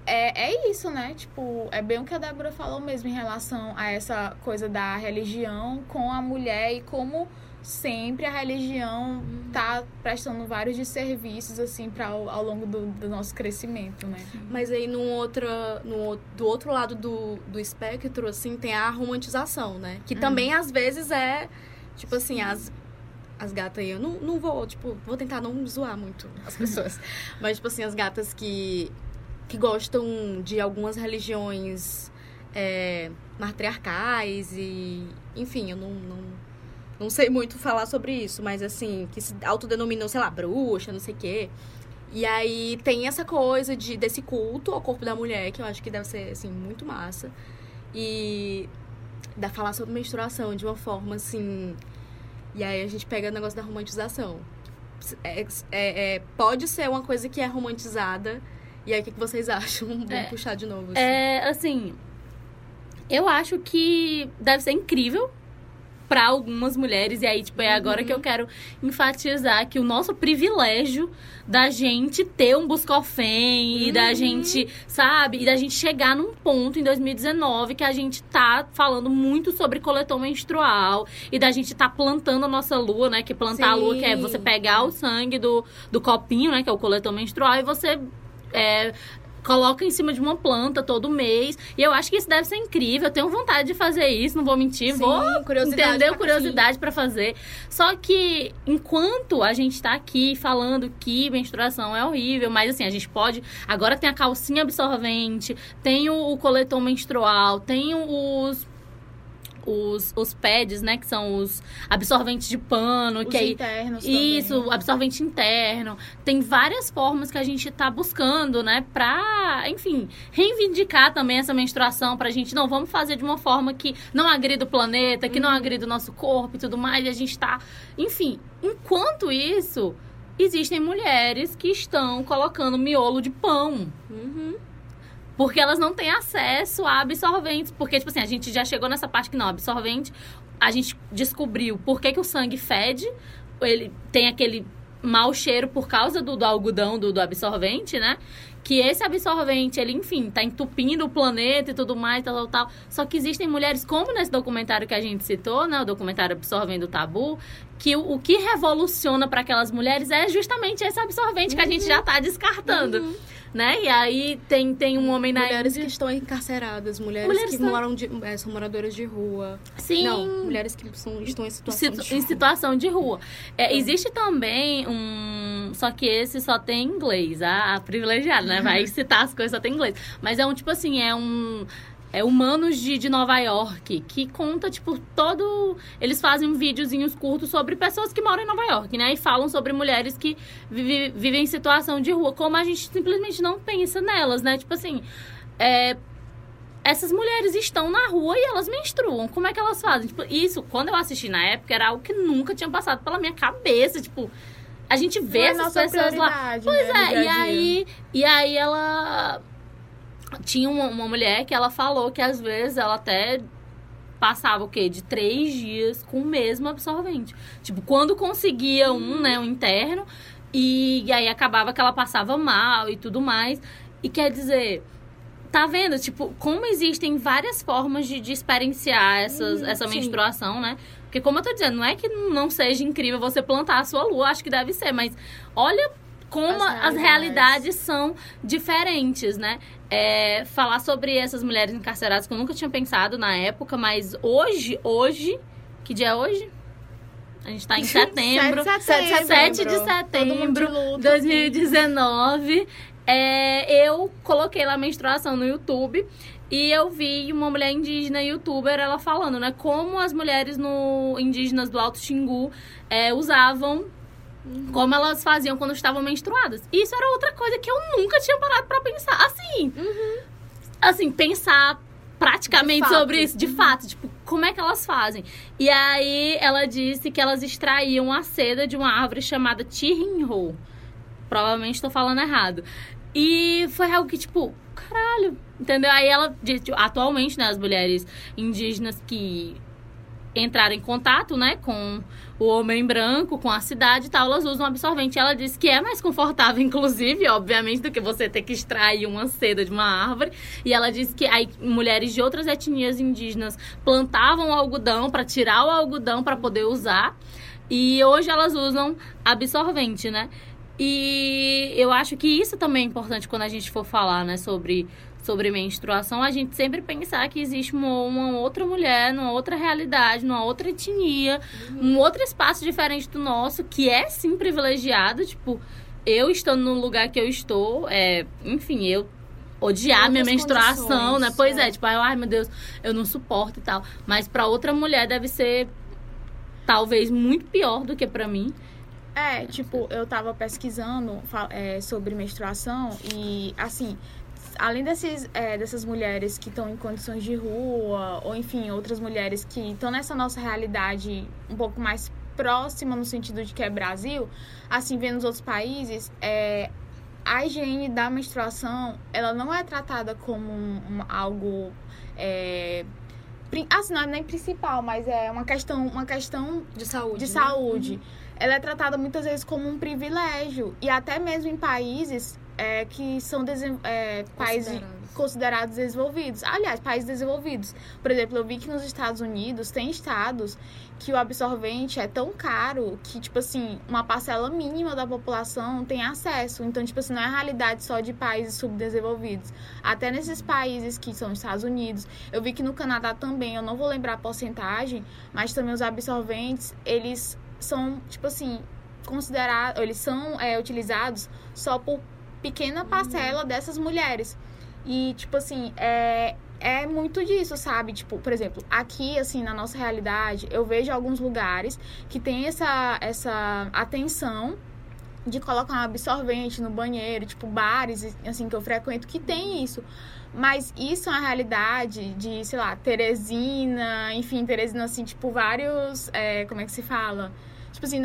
É, é isso, né? Tipo, é bem o que a Débora falou mesmo em relação a essa coisa da religião com a mulher e como sempre a religião tá prestando vários desserviços, assim, pra, ao, ao longo do, do nosso crescimento, né? Mas aí, num outra, no, do outro lado do, do espectro, assim, tem a romantização, né? Que também, às vezes, é, tipo assim, as, as gatas aí, eu não, não vou, tipo, vou tentar não zoar muito as pessoas. (laughs) Mas, tipo assim, as gatas que, que gostam de algumas religiões é, matriarcais e, enfim, eu não, não, não sei muito falar sobre isso, mas, assim, que se autodenominam, sei lá, bruxa, não sei o quê. E aí tem essa coisa de, desse culto ao corpo da mulher, que eu acho que deve ser, assim, muito massa. E da falar sobre menstruação de uma forma, assim... E aí a gente pega o negócio da romantização. É, é- é- pode ser uma coisa que é romantizada. E aí, o que, que vocês acham? (laughs) Vamos É. puxar de novo. assim. É, assim. Eu acho que deve ser incrível para algumas mulheres. E aí, tipo, é agora que eu quero enfatizar que o nosso privilégio da gente ter um Buscofem e da gente, sabe? E da gente chegar num ponto em 2019 que a gente tá falando muito sobre coletor menstrual e da gente tá plantando a nossa lua, né? Que plantar a lua, que é Sim. você pegar o sangue do, do copinho, né? Que é o coletor menstrual, e você é, coloca em cima de uma planta todo mês. E eu acho que isso deve ser incrível. Eu tenho vontade de fazer isso, não vou mentir. Sim, vou curiosidade entendeu? pra- Curiosidade pra fazer. Só que enquanto a gente tá aqui falando que menstruação é horrível, mas assim, a gente pode. Agora tem a calcinha absorvente, tem o, o coletor menstrual, tem os. Os, os pads, né? Que são os absorventes de pano, Os que aí internos também. isso, absorvente interno. Tem várias formas que a gente tá buscando, né? Pra, enfim, reivindicar também essa menstruação pra gente. Não, vamos fazer de uma forma que não agrida o planeta, que não agrida o nosso corpo e tudo mais. E a gente tá. Enfim, enquanto isso, existem mulheres que estão colocando miolo de pão. Uhum. Porque elas não têm acesso a absorventes. Porque, tipo assim, a gente já chegou nessa parte que não, absorvente. A gente descobriu por que, que o sangue fede. Ele tem aquele mau cheiro por causa do, do algodão, do, do absorvente, né? Que esse absorvente, ele, enfim, tá entupindo o planeta e tudo mais, tal, tal, tal. Só que existem mulheres, como nesse documentário que a gente citou, né? O documentário Absorvendo o Tabu, que o, o que revoluciona para aquelas mulheres é justamente esse absorvente que a gente já tá descartando, né? E aí tem, tem um homem na Mulheres que Índia- estão encarceradas, mulheres, Mulheres que moram de, é, são moradoras de rua. Sim. Não, mulheres que são, estão em situação Situ- de em rua. situação de rua. É, existe também um. Só que esse só tem inglês, a, a privilegiada, né? Vai (laughs) citar as coisas só tem inglês. Mas é um tipo assim, é um. É Humanos de, de Nova York, que conta, tipo, todo. Eles fazem videozinhos curtos sobre pessoas que moram em Nova York, né? E falam sobre mulheres que vive- vivem em situação de rua, como a gente simplesmente não pensa nelas, né? Tipo assim. É, essas mulheres estão na rua e elas menstruam. Como é que elas fazem? Tipo, isso, quando eu assisti na época, era algo que nunca tinha passado pela minha cabeça. Tipo, a gente vê Não é essas nossa pessoas lá. Pois né, é, e aí, e aí ela tinha uma, uma mulher que ela falou que às vezes ela até passava o quê? De três dias com o mesmo absorvente. Tipo, quando conseguia um, né, um interno, e, e aí acabava que ela passava mal e tudo mais. E quer dizer, tá vendo? Tipo, como existem várias formas de, de experienciar essas, essa sim. menstruação, né? Porque como eu tô dizendo, não é que não seja incrível você plantar a sua lua, acho que deve ser, mas olha como As as realidades, são diferentes, né? É, falar sobre essas mulheres encarceradas que eu nunca tinha pensado na época, mas hoje, hoje, que dia é hoje? A gente tá em (laughs) setembro. 7 de 7 setembro. de Todo mundo de setembro luto. 2019. É, eu coloquei lá a menstruação no YouTube e eu vi uma mulher indígena youtuber ela falando, né, como as mulheres no indígenas do Alto Xingu é, usavam como elas faziam quando estavam menstruadas. Isso era outra coisa que eu nunca tinha parado pra pensar. Assim, assim, pensar praticamente sobre isso, de fato, tipo, como é que elas fazem? E aí ela disse que elas extraíam a seda de uma árvore chamada Tirinho. Provavelmente estou falando errado. E foi algo que, tipo, caralho, entendeu? Aí ela disse, tipo, atualmente, né, as mulheres indígenas que entraram em contato, né, com o homem branco, com a cidade e tal, elas usam absorvente. Ela disse que é mais confortável, (laughs) inclusive, obviamente, do que você ter que extrair uma seda de uma árvore. E ela disse que aí mulheres de outras etnias indígenas plantavam o algodão para tirar o algodão para poder usar. E hoje elas usam absorvente, né? E eu acho que isso também é importante quando a gente for falar, né, sobre sobre menstruação, a gente sempre pensar que existe uma, uma outra mulher, numa outra realidade, numa outra etnia, um outro espaço diferente do nosso, que é sim privilegiado, tipo, eu estando no lugar que eu estou, é, enfim, eu odiar minha menstruação, né? Pois é. é. tipo, ai meu Deus, eu não suporto e tal. Mas pra outra mulher deve ser talvez muito pior do que pra mim. É, tipo, eu tava pesquisando é, sobre menstruação e, assim, além desses, é, dessas mulheres que estão em condições de rua, ou enfim, outras mulheres que estão nessa nossa realidade um pouco mais próxima no sentido de que é Brasil, assim, vendo nos outros países, é, a higiene da menstruação, ela não é tratada como um- um- algo. É, assim, não é nem principal, mas é uma questão, uma questão De saúde. de né? saúde, ela é tratada muitas vezes como um privilégio. E até mesmo em países é, que são é, países Considerados. considerados desenvolvidos. Aliás, países desenvolvidos. Por exemplo, eu vi que nos Estados Unidos tem estados que o absorvente é tão caro que, tipo assim, uma parcela mínima da população tem acesso. Então, tipo assim, não é a realidade só de países subdesenvolvidos. Até nesses países que são os Estados Unidos. Eu vi que no Canadá também, eu não vou lembrar a porcentagem, mas também os absorventes, eles são, tipo assim, considerados, eles são é, utilizados só por pequena parcela dessas mulheres. E, tipo assim, é, é muito disso, sabe? Tipo, por exemplo, aqui, assim, na nossa realidade, eu vejo alguns lugares que tem essa, essa atenção de colocar um absorvente no banheiro, tipo, bares, assim, que eu frequento, que tem isso. Mas isso é uma realidade de, sei lá, Teresina, enfim, Teresina, assim, tipo, vários. é, como é que se fala? Tipo assim,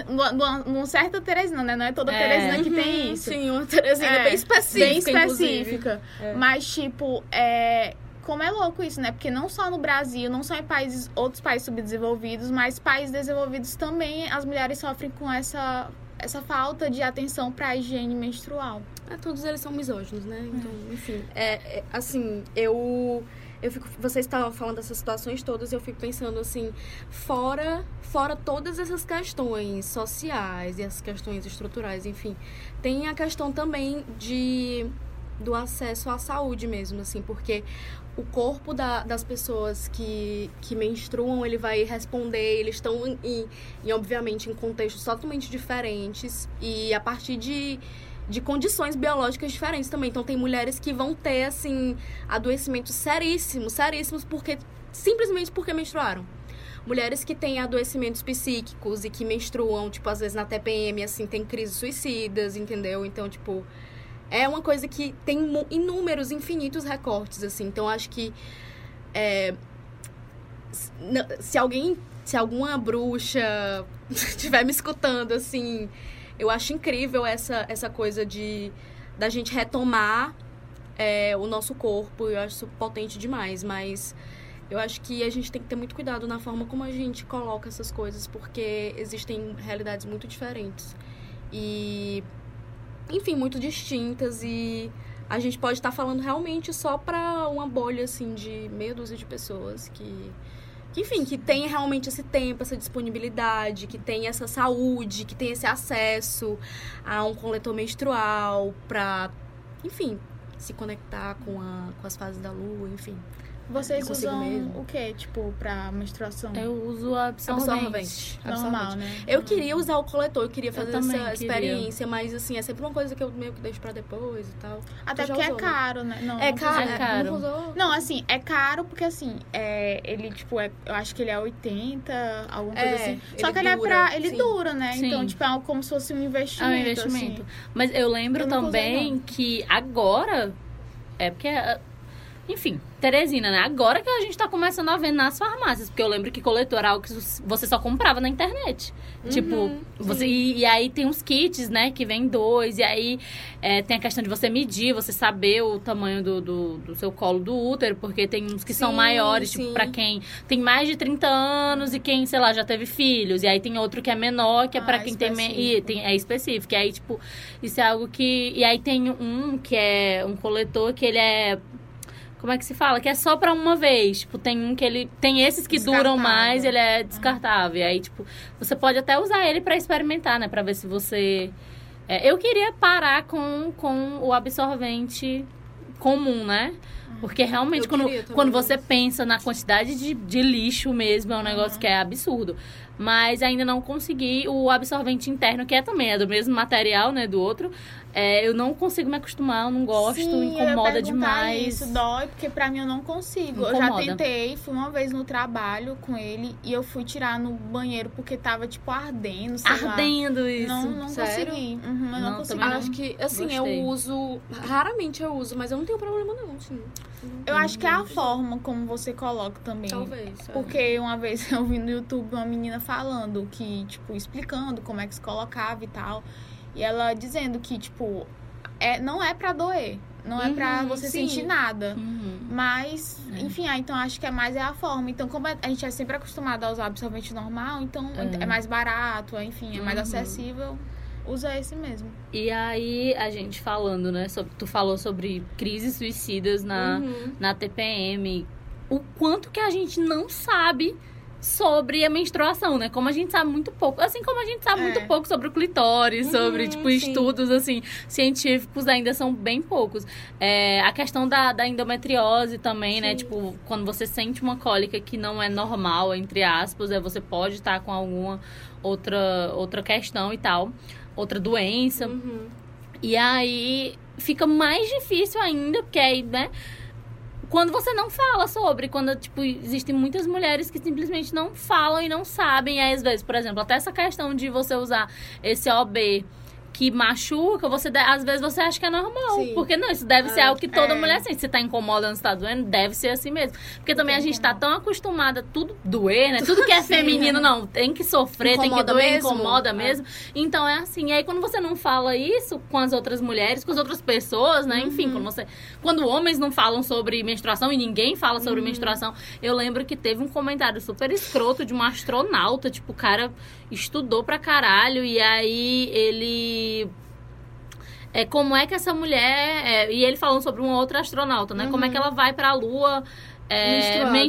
numa certa Teresina, né? Não é toda É. Teresina que tem Uhum, isso. Sim, uma Terezinha É, bem específica. Bem específica. É. Mas, tipo, é. Como é louco isso, né? Porque não só no Brasil, não só em países, outros países subdesenvolvidos, mas países desenvolvidos também, as mulheres sofrem com essa, essa falta de atenção pra higiene menstrual. É, todos eles são misóginos, né? Então, enfim. É, é, assim, eu. Eu fico, vocês estavam falando dessas situações todas, eu fico pensando assim, fora, fora todas essas questões sociais e as questões estruturais, enfim, tem a questão também de do acesso à saúde mesmo, assim, porque o corpo da- das pessoas que, que menstruam, ele vai responder, eles estão em, em- obviamente, em contextos totalmente diferentes. E a partir de de condições biológicas diferentes também. Então tem mulheres que vão ter assim adoecimentos seríssimos, seríssimos porque simplesmente porque menstruaram. Mulheres que têm adoecimentos psíquicos e que menstruam, tipo, às vezes na TPM, assim, tem crises suicidas, entendeu? Então, tipo, é uma coisa que tem inúmeros, infinitos recortes, assim. Então, acho que é, se alguém, se alguma bruxa (laughs) estiver me escutando, assim, eu acho incrível essa, essa coisa de da gente retomar é, o nosso corpo. Eu acho isso potente demais, mas eu acho que a gente tem que ter muito cuidado na forma como a gente coloca essas coisas, porque existem realidades muito diferentes. E, enfim, muito distintas e a gente pode estar falando realmente só pra uma bolha, assim, de meia dúzia de pessoas que que, enfim, que tem realmente esse tempo, essa disponibilidade, que tem essa saúde, que tem esse acesso a um coletor menstrual pra, enfim, se conectar com, a, com as fases da lua, enfim. Vocês Eu usam mesmo. o que, tipo, pra menstruação? Eu uso absorvente. Absorvente. Normal, absorvente. né? Eu queria usar o coletor, eu queria fazer também essa queria. experiência, mas assim, é sempre uma coisa que eu meio que deixo pra depois e tal. Até Tu porque é usou, né? caro, né? Não, É não caro, precisa- é caro. Não, assim, é caro porque assim, é, ele, tipo, é, eu acho que ele é 80, alguma coisa É, assim. Só ele que ele é pra. Ele sim. dura, né? Sim. Então, tipo, é algo como se fosse um É investimento. um investimento. assim. Mas eu lembro Eu usei, também não. que agora. É porque. Enfim, Teresina, né? Agora que a gente tá começando a ver nas farmácias. Porque eu lembro que coletor era algo que você só comprava na internet. Uhum, tipo, você. E, e aí tem uns kits, né? Que vem dois. E aí é, tem a questão de você medir, você saber o tamanho do, do, do seu colo do útero. Porque tem uns que são Sim, maiores, tipo, sim. pra quem tem mais de 30 anos e quem, sei lá, já teve filhos. E aí tem outro que é menor, que é Ah, pra quem tem, específico. e tem. É específico. E aí, tipo, isso é algo que. E aí tem um que é um coletor que ele é. Como é que se fala? Que é só pra uma vez. Tipo, tem um que ele. Tem esses que duram mais, ele é descartável. E aí, tipo, você pode até usar ele pra experimentar, né? Pra ver se você. É, eu queria parar com, com o absorvente comum, né? Porque realmente, Eu quando, quando você pensa na quantidade de, de lixo mesmo, é um negócio que é absurdo. Mas ainda não consegui o absorvente interno, que é também é do mesmo material, né, do outro. É, eu não consigo me acostumar, eu não gosto, Sim, eu ia incomoda perguntar demais. Isso dói, porque pra mim eu não consigo. Eu já Incomoda. tentei, fui uma vez no trabalho com ele e eu fui tirar no banheiro porque tava, tipo, ardendo, sei lá. Ardendo isso. Não, não Sério? consegui. Uhum, eu não, Não, consegui. Acho que, assim, Gostei. eu uso. Raramente eu uso, mas eu não tenho problema, não, sim. Eu acho que é a forma como você coloca também. Talvez. é. Porque uma vez (laughs) eu vi no YouTube uma menina falando que, tipo, explicando como é que se colocava e tal. E ela dizendo que, tipo, é, não é pra doer. Não é pra Uhum, você sim. sentir nada. Uhum. Mas, É. enfim, ah, então acho que é mais é a forma. Então, como a gente é sempre acostumado a usar absorvente normal, então É. é, mais barato, enfim, é mais Uhum. acessível. Usa esse mesmo. E aí, a gente falando, né? Sobre, tu falou sobre crises suicidas na, Uhum. na TPM. O quanto que a gente não sabe sobre a menstruação, né? Como a gente sabe muito pouco. Assim como a gente sabe É. muito pouco sobre o clitóris, Uhum, sobre, tipo, sim. estudos, assim, científicos ainda são bem poucos. É, a questão da, da endometriose também, né? Sim. Tipo, quando você sente uma cólica que não é normal, entre aspas, é, você pode estar com alguma outra, outra questão e tal. Outra doença. Uhum. E aí fica mais difícil ainda, porque aí, né? Quando você não fala sobre, quando, tipo, existem muitas mulheres que simplesmente não falam e não sabem. Às vezes, por exemplo, até essa questão de você usar esse OB que machuca, você de- às vezes você acha que é normal. Sim. Porque não, isso deve ser É. algo que toda É. mulher sente. Se tá incomodando, se tá doendo, deve ser assim mesmo. Porque também a gente tá tão acostumada a tudo doer, né? Tudo que é (laughs) Sim. feminino, não, tem que sofrer, tem que Incomoda doer, mesmo. incomoda É. mesmo. Então é assim. E aí quando você não fala isso com as outras mulheres, com as outras pessoas, né? Enfim, quando você. Quando homens não falam sobre menstruação e ninguém fala sobre menstruação, eu lembro que teve um comentário super escroto de um astronauta. Tipo, o cara estudou pra caralho e aí ele. É, como é que essa mulher. é, e ele falando sobre uma outra astronauta, né? Como é que ela vai pra lua. É.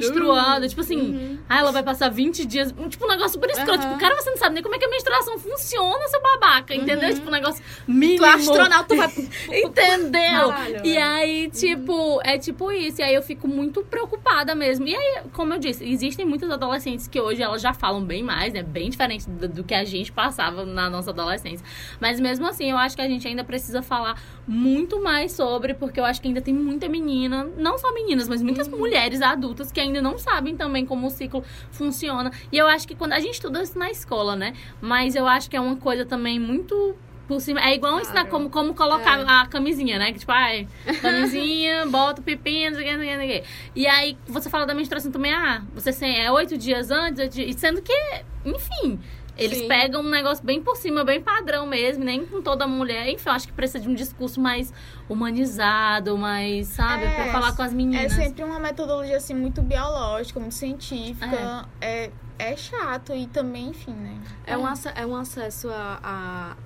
Tipo assim, Uhum. ah, ela vai passar 20 dias. Tipo, um negócio super escroto. Aham. Tipo, cara, você não sabe nem como é que a menstruação funciona, seu babaca. Entendeu? Uhum. Tipo, um negócio mínimo. Tu é astronauta, vai. (laughs) Entendeu? Caralho, e aí, tipo, é tipo isso. E aí eu fico muito preocupada mesmo. E aí, como eu disse, existem muitas adolescentes que hoje elas já falam bem mais, né? Bem diferente do, do que a gente passava na nossa adolescência. Mas mesmo assim, eu acho que a gente ainda precisa falar muito mais sobre, porque eu acho que ainda tem muita menina, não só meninas, mas muitas mulheres adultas que ainda não sabem também como o ciclo funciona. E eu acho que quando a gente estuda isso na escola, né? Mas eu acho que é uma coisa também muito por cima. É igual ensinar Claro. como, como colocar É. a camisinha, né? Que tipo, ai, camisinha, (laughs) bota o pepino, não sei o que. E aí você fala da menstruação também, ah, você é oito dias antes, oito dias- sendo que, enfim. Eles Sim. pegam um negócio bem por cima, bem padrão mesmo, nem com toda mulher. Enfim, eu acho que precisa de um discurso mais humanizado, mais, sabe? É, pra falar com as É meninas. sempre uma metodologia, assim, muito biológica, muito científica. É, é chato e também, enfim, né? É um, ace- é um acesso a, a,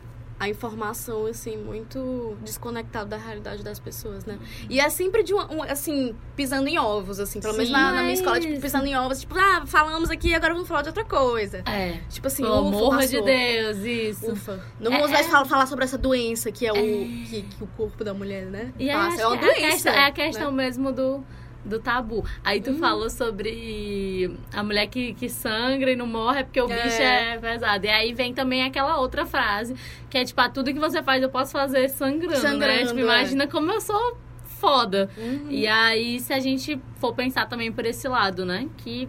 a informação, assim, muito desconectado da realidade das pessoas, né? E é sempre de uma, um, assim, pisando em ovos, assim. Pelo menos na, na minha escola, tipo, pisando em ovos. Tipo, ah, falamos aqui, agora vamos falar de outra coisa. É. Tipo assim, Pelo amor de. Deus, isso. Ufa. Não É, vamos mais é. falar, falar sobre essa doença que é o, É. que, que o corpo da mulher, né? E acho É uma que é a doença. questão, é a questão né? mesmo do, do tabu. Aí tu falou sobre a mulher que, que sangra e não morre é porque o É. bicho é pesado. E aí vem também aquela outra frase, que é tipo, ah, tudo que você faz eu posso fazer sangrando, né? Sangrando, Tipo, é. imagina como eu sou foda. Uhum. E aí, se a gente for pensar também por esse lado, né? Que,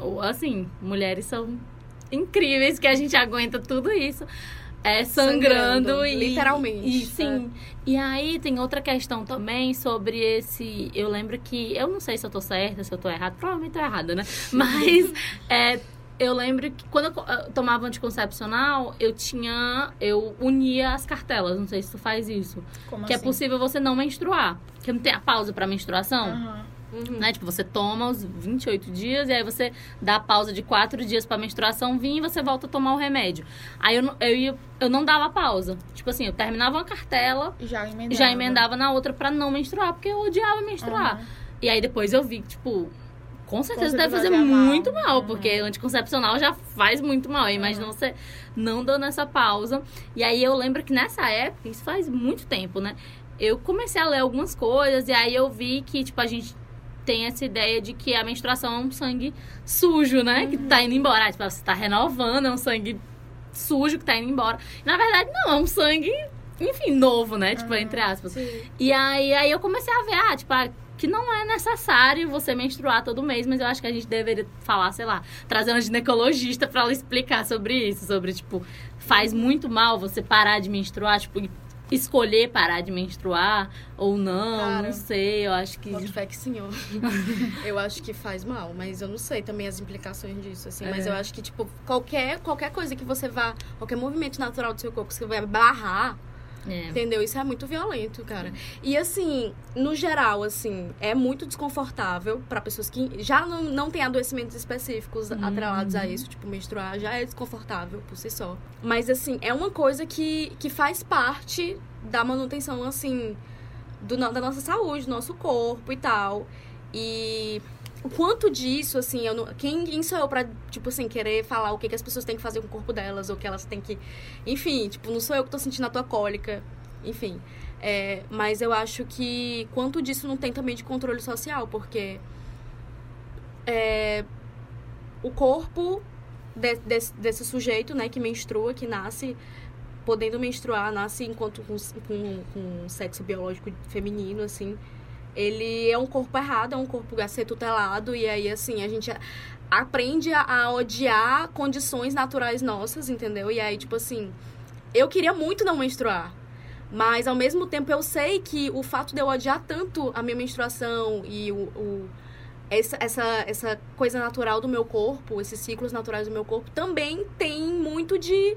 ou, assim, mulheres são incríveis, que a gente aguenta tudo isso. É, sangrando, Sangrando, e. literalmente, E sim. E aí tem outra questão também sobre esse. Eu lembro que. Eu não sei se eu tô certa, se eu tô errada. Provavelmente tô errada, né? (laughs) Mas é, eu lembro que quando eu tomava anticoncepcional, eu tinha. Eu unia as cartelas. Não sei se tu faz isso. Como que é assim? possível você não menstruar. Que não tem a pausa pra menstruação. Aham. Uhum. Né? Tipo, você toma os 28 dias e aí você dá a pausa de 4 dias pra menstruação vir e você volta a tomar o remédio. Aí eu, não- eu, ia, eu não dava pausa. Tipo assim, eu terminava uma cartela, Já emendava. já emendava na outra pra não menstruar, porque eu odiava menstruar. Aham. E aí depois eu vi que, tipo, com certeza deve fazer mal. muito mal, Uhum. porque anticoncepcional já faz muito mal. Imagina Uhum. você não dando essa pausa. E aí eu lembro que nessa época, isso faz muito tempo, né? Eu comecei a ler algumas coisas e aí eu vi que, tipo, a gente tem essa ideia de que a menstruação é um sangue sujo, né? Que tá indo embora. Ah, Tipo, você tá renovando, é um sangue sujo que tá indo embora. Na verdade, não, é um sangue, enfim, novo, né? Tipo, Uhum. entre aspas. Sim. E aí, aí eu comecei a ver, ah, tipo, ah, que não é necessário você menstruar todo mês, mas eu acho que a gente deveria falar, sei lá, trazer uma ginecologista pra ela explicar sobre isso, sobre, tipo, faz muito mal você parar de menstruar, tipo, escolher parar de menstruar ou não, Cara, não sei, eu acho que... Boto fé que sim, ó. (laughs) eu acho que faz mal, mas eu não sei também as implicações disso, assim. É. Mas eu acho que, tipo, qualquer, qualquer coisa que você vá, qualquer movimento natural do seu corpo que você vai barrar, É. entendeu? Isso é muito violento, cara. E, assim, no geral, assim, é muito desconfortável pra pessoas que já não, não têm adoecimentos específicos Uhum. atrelados a isso, tipo, menstruar já é desconfortável por si só. Mas, assim, é uma coisa que, que faz parte da manutenção, assim, do, da nossa saúde, do nosso corpo e tal. E o quanto disso, assim, eu não, quem, quem sou eu pra, tipo assim, querer falar o que, que as pessoas têm que fazer com o corpo delas, ou que elas têm que. Enfim, tipo, não sou eu que tô sentindo a tua cólica. Enfim. É, mas eu acho que quanto disso não tem também de controle social, porque é, o corpo de- desse, desse sujeito, né, que menstrua, que nasce podendo menstruar, nasce enquanto com, com, com sexo biológico feminino, assim, ele é um corpo errado, é um corpo a ser tutelado, e aí, assim, a gente aprende a, a odiar condições naturais nossas, entendeu? E aí, tipo assim, eu queria muito não menstruar. Mas ao mesmo tempo eu sei que o fato de eu odiar tanto a minha menstruação e o, o- essa, essa, essa coisa natural do meu corpo, esses ciclos naturais do meu corpo, também tem muito de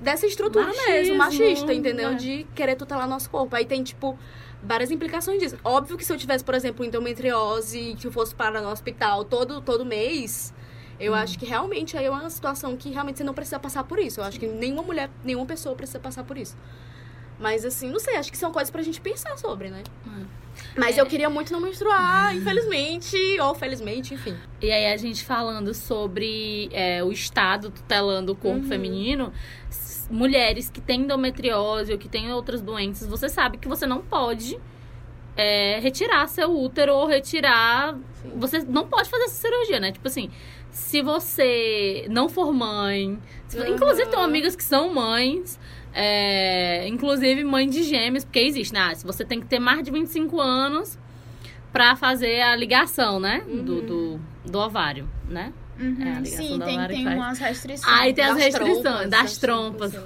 dessa estrutura Machismo, mesmo, machista, entendeu? é. De querer tutelar nosso corpo. Aí tem, tipo, várias implicações disso. Óbvio que se eu tivesse, por exemplo, endometriose, que eu fosse para no hospital todo, todo mês, eu acho que realmente aí é uma situação que realmente você não precisa passar por isso. Eu acho que nenhuma mulher, nenhuma pessoa precisa passar por isso. Mas assim, não sei, acho que são coisas pra gente pensar sobre, né? Mas É. eu queria muito não menstruar, infelizmente, ou felizmente, enfim. E aí a gente falando sobre é, o Estado tutelando o corpo Uhum. feminino, mulheres que têm endometriose ou que têm outras doenças, você sabe que você não pode é, retirar seu útero ou retirar. Sim. Você não pode fazer essa cirurgia, né? Tipo assim, se você não for mãe. Uhum. Inclusive, tenho amigas que são mães. é, inclusive mãe de gêmeos, porque existe, né? Ah, Se você tem que ter mais de 25 anos pra fazer a ligação, né? Do, Uhum. do, do ovário, né? Uhum. É, a ligação Sim, da tem, tem faz. umas restrições. Aí tem as restrições, trompas, das das trompas. lá.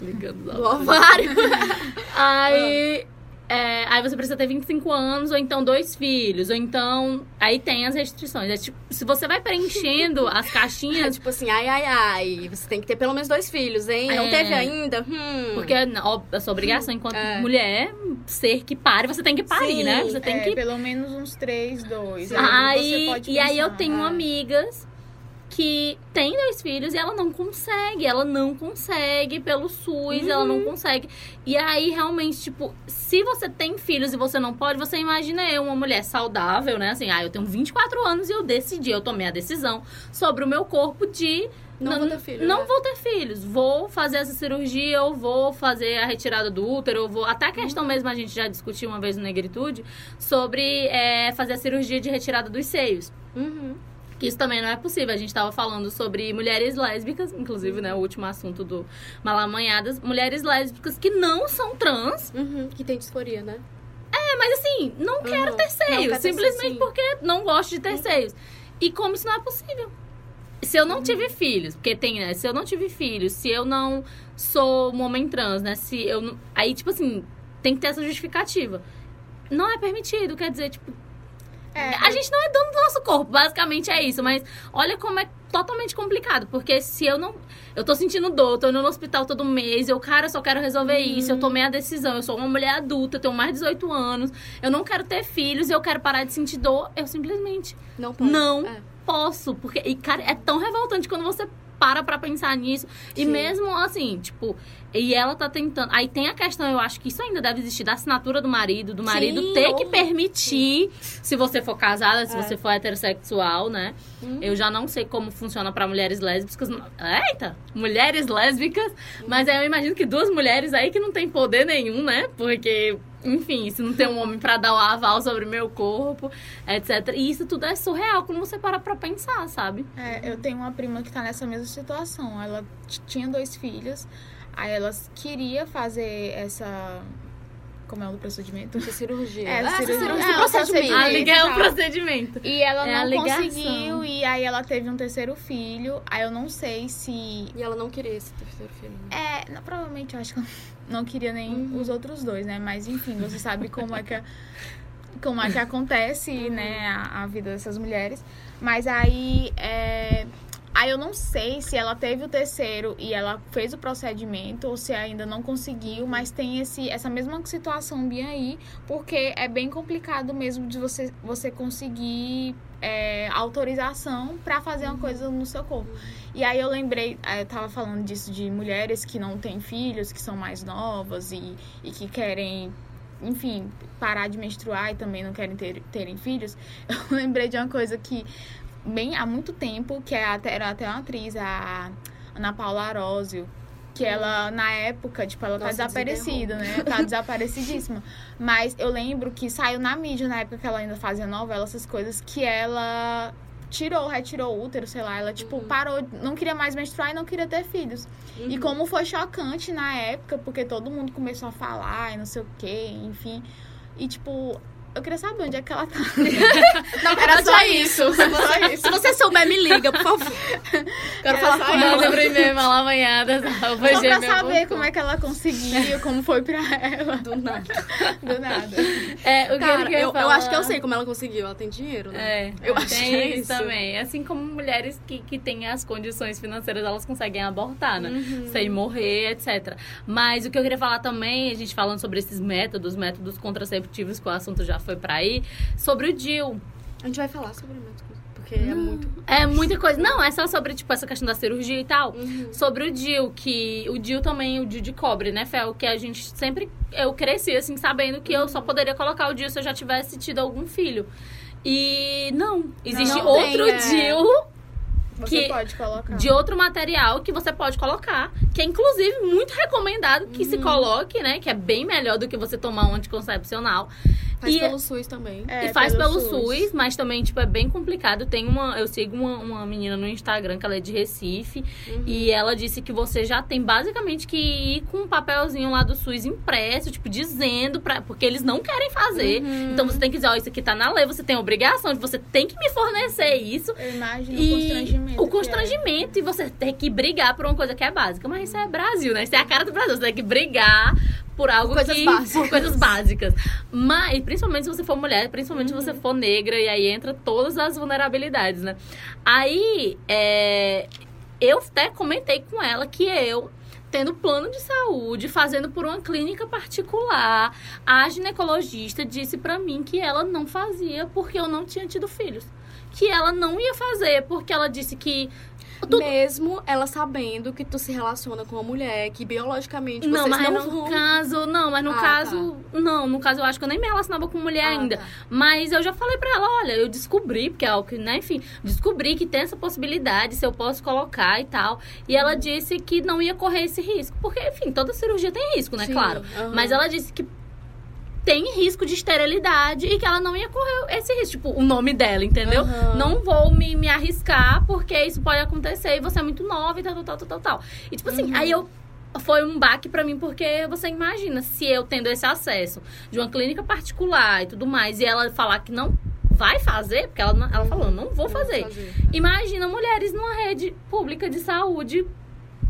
Ligando Do ovário. Aí, (laughs) é, aí você precisa ter 25 anos, ou então dois filhos, ou então. Aí tem as restrições. É tipo, se você vai preenchendo (laughs) as É caixinhas. tipo assim, ai, ai, ai, você tem que ter pelo menos dois filhos, hein? Não É. teve ainda? Hum. Porque ó, a sua obrigação enquanto É. mulher, ser que pare, você tem que parir, Sim, né? Você tem É, que pelo menos uns três, dois. Aí, você pode e aí eu tenho ah, amigas que têm dois filhos e ela não consegue, ela não consegue pelo SUS, ela Uhum. não consegue. E aí, realmente, tipo, se você tem filhos e você não pode, você imagina eu, uma mulher saudável, né? Assim, ah, eu tenho 24 anos e eu decidi, eu tomei a decisão sobre o meu corpo de Não vou ter filho, Não né? vou ter filhos. Vou fazer essa cirurgia, eu vou fazer a retirada do útero, eu vou. Até a questão Uhum. mesmo a gente já discutiu uma vez no Negritude sobre é, fazer a cirurgia de retirada dos seios. Uhum. Que isso também não é possível. A gente estava falando sobre mulheres lésbicas, inclusive, né? O último assunto do Malamanhadas. Mulheres lésbicas que não são trans, Uhum. Que tem disforia, né? é, mas assim, não quero Uhum. ter Não seios. quer ter simplesmente sim. porque não gosto de ter seios. E como isso não é possível. se eu não tive filhos, porque tem, né? Se eu não tive filhos, se eu não sou um homem trans, né? Se eu não... Aí, tipo assim, tem que ter essa justificativa. Não é permitido, quer dizer, tipo, É, a gente não é dono do nosso corpo, basicamente é isso. Mas olha como é totalmente complicado. Porque se eu não. Eu tô sentindo dor, tô indo no hospital todo mês, eu, cara, eu só quero resolver isso, eu tomei a decisão, eu sou uma mulher adulta, eu tenho mais de 18 anos, eu não quero ter filhos, eu quero parar de sentir dor, eu simplesmente Não pode. não É. posso. Porque, e, cara, é tão revoltante quando você para pra pensar nisso. E Sim. mesmo assim, tipo, e ela tá tentando. Aí tem a questão, eu acho que isso ainda deve existir, da assinatura do marido, do marido Sim, ter que ou- permitir, se você for casada, se É. você for heterossexual, né? Uhum. Eu já não sei como funciona pra mulheres lésbicas. Eita! Mulheres lésbicas. Mas aí eu imagino que duas mulheres aí que não tem poder nenhum, né? Porque, enfim, se não tem um homem pra dar o aval sobre meu corpo, etc. E isso tudo é surreal quando você para pra pensar, sabe? É, eu tenho uma prima que tá nessa mesma situação. Ela tinha dois filhos, aí ela queria fazer essa. Como é o procedimento? Essa cirurgia. É, Essa cirurgia. cirurgia. É, Esse procedimento. procedimento. A liga é o tá. procedimento. E ela É a não conseguiu, e aí ela teve um terceiro filho. Aí eu não sei se. E ela não queria esse terceiro filho. né? É, não, provavelmente eu acho que ela (laughs) não queria nem Uhum. os outros dois, né? Mas enfim, você sabe como é que, a- como é que acontece, Uhum. né, a, a vida dessas mulheres. Mas aí, é, aí eu não sei se ela teve o terceiro e ela fez o procedimento ou se ainda não conseguiu, mas tem esse, essa mesma situação bem aí, porque é bem complicado mesmo de você, você conseguir é, autorização pra fazer uma coisa no seu corpo. E aí eu lembrei, eh, eu tava falando disso de mulheres que não têm filhos, que são mais novas e, e que querem, enfim, parar de menstruar e também não querem ter, terem filhos. (laughs) Eu lembrei de uma coisa que, bem há muito tempo, que é até, era até uma atriz, a Ana Paula Arósio, que ela, na época, tipo, ela tá Nossa, desaparecida, né? Tá (laughs) desaparecidíssima. Mas eu lembro que saiu na mídia, na época que ela ainda fazia novela, essas coisas, que ela tirou, retirou o útero, sei lá. Ela, tipo, Uhum. parou, não queria mais menstruar e não queria ter filhos. E Uhum. como foi chocante na época, porque todo mundo começou a falar e não sei o quê, enfim. E, tipo, eu queria saber onde é que ela tá. (laughs) Não, era só isso. Só isso. Se você souber, me liga, por favor. Quero Era falar com ela. Manda pro e-mail malamanhada. Só pra saber como é que ela conseguiu, como foi pra ela. Do nada. Do nada. É, o que Cara, quer eu, eu falar- acho que eu sei como ela conseguiu. Ela tem dinheiro, né? É, Eu acho que é isso isso. também. Assim como mulheres que, que têm as condições financeiras, elas conseguem abortar, né? Uhum. Sem morrer, etc. Mas o que eu queria falar também, a gente falando sobre esses métodos, métodos contraceptivos, que o assunto já foi pra aí, sobre o DIL. A gente vai falar sobre médicos. Porque é muito. É muita coisa. Não, é só sobre, tipo, essa questão da cirurgia e tal. Uhum. Sobre o DIL, que o DIL também, o DIL de cobre, né, Fel? Que a gente sempre. Eu cresci, assim, sabendo que eu só poderia colocar o DIL se eu já tivesse tido algum filho. E não, existe Não outro tem, é. DIL Você Que- pode colocar. de outro material que você pode colocar, que é inclusive muito recomendado que Uhum. se coloque, né? Que é bem melhor do que você tomar um anticoncepcional. Faz E- pelo SUS também. É, e faz pelo, SUS. mas também, tipo, é bem complicado. Tem uma. Eu sigo uma, uma menina no Instagram que ela é de Recife. Uhum. E ela disse que você já tem basicamente que ir com um papelzinho lá do SUS impresso, tipo, dizendo pra. Porque eles não querem fazer. Uhum. Então você tem que dizer, ó, isso aqui tá na lei, você tem a obrigação de você tem que me fornecer isso. Eu imagino E o constrangimento. o é. constrangimento e você ter que brigar por uma coisa que é básica. Mas isso é Brasil, né? Isso é a cara do Brasil. Você tem que brigar por algo Coisas que... básicas. Por (laughs) coisas básicas. Mas, principalmente se você for mulher, principalmente Uhum. se você for negra, e aí entra todas as vulnerabilidades, né? Aí, é... eu até comentei com ela que eu tendo plano de saúde, fazendo por uma clínica particular, a ginecologista disse pra mim que ela não fazia porque eu não tinha tido filhos. Que ela não ia fazer porque ela disse que tudo- Mesmo ela sabendo que tu se relaciona com uma mulher, que biologicamente não, vocês mas não no vão... caso, não, mas no Ah, caso, não, no caso eu acho que eu nem me relacionava com mulher Ah, ainda. tá. Mas eu já falei pra ela, olha, eu descobri, porque é algo que, né, enfim, descobri que tem essa possibilidade, se eu posso colocar e tal. E ela Uhum. disse que não ia correr esse risco. Porque, enfim, toda cirurgia tem risco, né, Sim, claro. aham. Mas ela disse que tem risco de esterilidade e que ela não ia correr esse risco. Tipo, o nome dela, entendeu? Aham. Não vou me, me arriscar porque isso pode acontecer e você é muito nova e tal, tal, tal, tal, tal. E tipo assim, Uhum. aí eu. Foi um baque pra mim, porque você imagina, se eu tendo esse acesso de uma clínica particular e tudo mais, e ela falar que não vai fazer, porque ela, ela falou, não vou Eu fazer. Imagina mulheres numa rede pública de saúde,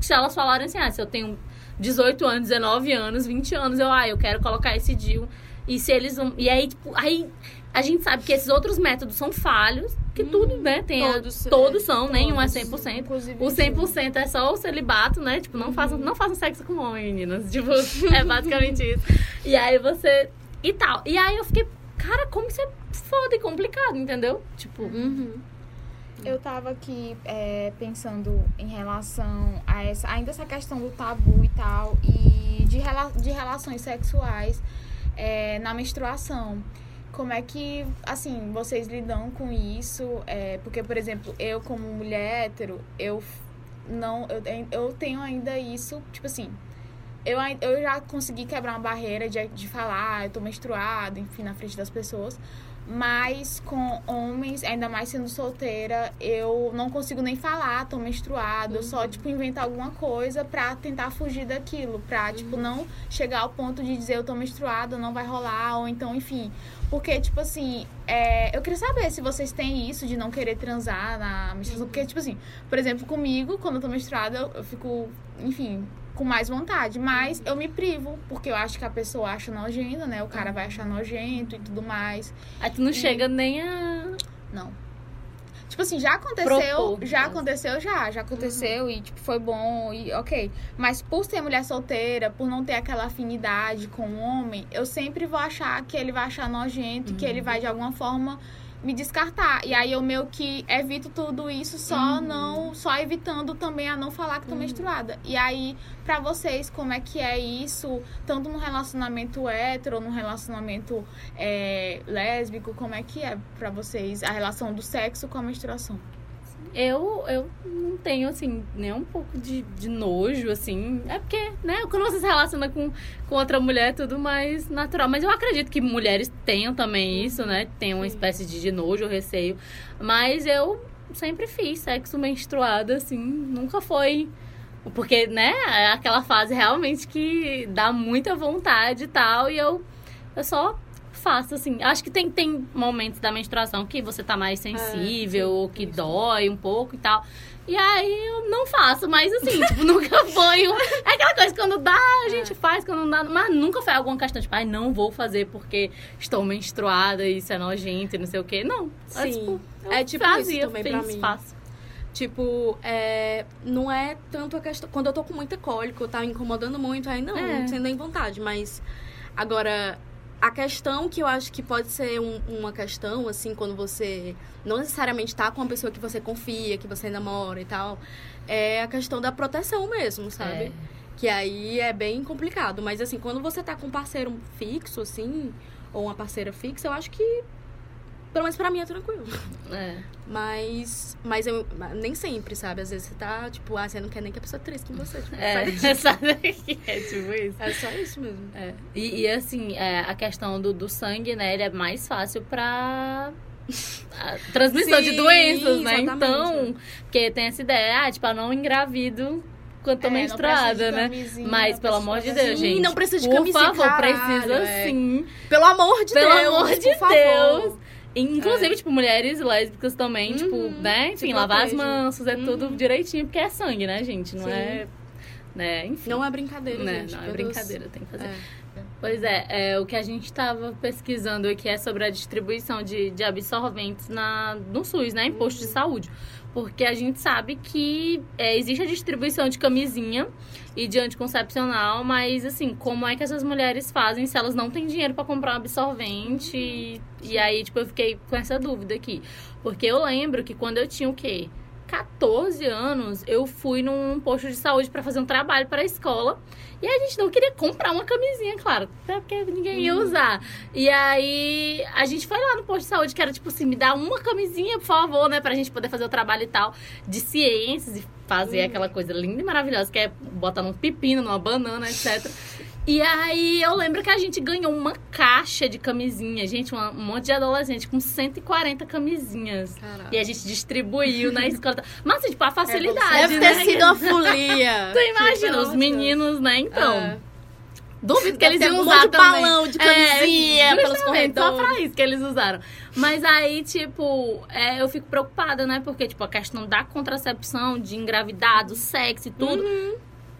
se elas falarem assim, ah, se eu tenho 18 anos, 19 anos, 20 anos, eu, ah, eu quero colocar esse DIU. E se eles vão. E aí, tipo, aí a gente sabe que esses outros métodos são falhos, que tudo, né? Tem a- Todos, todos, é, são, nenhum é todos. 100%. Inclusive, O 100% é só o celibato, né? Tipo, não façam, não façam sexo com homem, meninas. Tipo, (laughs) é basicamente isso. E aí você. E tal. E aí eu fiquei, cara, como isso é foda e complicado, entendeu? Tipo, Uhum. Eu tava aqui é, pensando em relação a essa, ainda essa questão do tabu e tal, e de, rela, de relações sexuais é, na menstruação. Como é que, assim, vocês lidam com isso? É, porque, por exemplo, eu como mulher hétero, eu não, eu, eu tenho ainda isso, tipo assim, eu, eu já consegui quebrar uma barreira de, de falar, "Ah, eu tô menstruada, enfim, na frente das pessoas. Mas com homens, ainda mais sendo solteira, eu não consigo nem falar, tô menstruada. Eu só, tipo, invento alguma coisa pra tentar fugir daquilo. Pra, tipo, não chegar ao ponto de dizer eu tô menstruada, não vai rolar, ou então, enfim. Porque, tipo assim, é, eu queria saber se vocês têm isso de não querer transar na menstruação. Porque, tipo assim, por exemplo, comigo, quando eu tô menstruada, eu, eu fico, enfim, com mais vontade. Mas eu me privo, porque eu acho que a pessoa acha nojento, né? O cara vai achar nojento e tudo mais. aí tu não chega nem a. Não. Tipo assim, já aconteceu, Propor, já aconteceu, já, já aconteceu e tipo foi bom e ok. Mas por ser mulher solteira, por não ter aquela afinidade com o homem, eu sempre vou achar que ele vai achar nojento, que ele vai de alguma forma me descartar. E aí eu meio que evito tudo isso só não, só evitando também a não falar que tô menstruada. E aí, pra vocês, como é que é isso, tanto no relacionamento hétero, no relacionamento é, lésbico, como é que é pra vocês a relação do sexo com a menstruação? Eu, eu não tenho, assim, nem um pouco de, de nojo, assim. É porque, né, quando você se relaciona com, com outra mulher, é tudo mais natural. Mas eu acredito que mulheres tenham também isso, né? Tem uma espécie de, de nojo receio. Mas eu sempre fiz sexo menstruado, assim. Nunca foi. Porque, né, é aquela fase realmente que dá muita vontade e tal. E eu, eu só faço, assim. Acho que tem, tem momentos da menstruação que você tá mais sensível, ou que dói um pouco e tal. E aí eu não faço, mas assim, (laughs) tipo, nunca foi um... É aquela coisa, quando dá, a gente faz, quando não dá. Mas nunca foi alguma questão, tipo, ai, não vou fazer porque estou menstruada e isso é nojento e não sei o quê. Não. É, Sim. tipo, eu É tipo isso fazia, também fiz, pra mim. faço. Tipo, é, não é tanto a questão. Quando eu tô com muita cólica, tá incomodando muito, aí não, É. não sei nem vontade. Mas agora, a questão que eu acho que pode ser um- uma questão, assim, quando você não necessariamente tá com uma pessoa que você confia, que você namora e tal, é a questão da proteção mesmo, sabe? É. Que aí é bem complicado. Mas assim, quando você tá com um parceiro fixo, assim, ou uma parceira fixa, eu acho que. Pelo menos pra mim é tranquilo. É. Mas, mas eu nem sempre, sabe? Às vezes você tá, tipo, ah, você não quer nem que a pessoa trisque com você. Tipo, É, (laughs) sai daqui. É tipo isso. é só isso mesmo. É. E, e, assim, é, a questão do, do sangue, né? Ele é mais fácil pra a transmissão de Sim, doenças, né? exatamente. Então, porque tem essa ideia, ah, tipo, eu não engravido quando tô É, menstruada, de né? Mas, pelo amor de de Deus, gente. não precisa de por camisinha, favor, caralho, precisa é. sim. Pelo amor de Pelo Deus. amor de por favor. Inclusive, tipo, mulheres lésbicas também, tipo, Uhum, né? Enfim, se lavar as protege. mãos, fazer tudo Uhum. direitinho, porque é sangue, né, gente? Não Sim. é. Né? Enfim. Não é brincadeira, né? gente. Não é brincadeira, tem que fazer. É. Pois é, é, o que a gente estava pesquisando aqui é sobre a distribuição de, de absorventes na, no SUS, né? Em posto de saúde. Porque a gente sabe que é, existe a distribuição de camisinha e de anticoncepcional, mas assim, como é que essas mulheres fazem se elas não têm dinheiro para comprar um absorvente? E, e aí, tipo, eu fiquei com essa dúvida aqui. Porque eu lembro que quando eu tinha o quê? 14 anos, eu fui num posto de saúde para fazer um trabalho para a escola. E a gente não queria comprar uma camisinha, claro, até porque ninguém ia usar. E aí a gente foi lá no posto de saúde, que era tipo assim, me dá uma camisinha, por favor, né, pra gente poder fazer o trabalho e tal de ciências e fazer aquela coisa linda e maravilhosa, que é botar num pepino, numa banana, etc. E aí eu lembro que a gente ganhou uma caixa de camisinha, gente, um monte de adolescente com 140 camisinhas. Caralho. E a gente distribuiu na escola. Mas, assim, tipo, a facilidade, Deve né? ter sido uma (laughs) folia. Tu imagina, Tipo, os meninos, né? Então. É. Duvido que Deve eles iam um usar monte de também. balão de camisinha é, pelos justamente, Só corredores. pra isso que eles usaram. Mas aí, tipo, é, eu fico preocupada, né? Porque, tipo, a questão da contracepção, de engravidar, do sexo e tudo.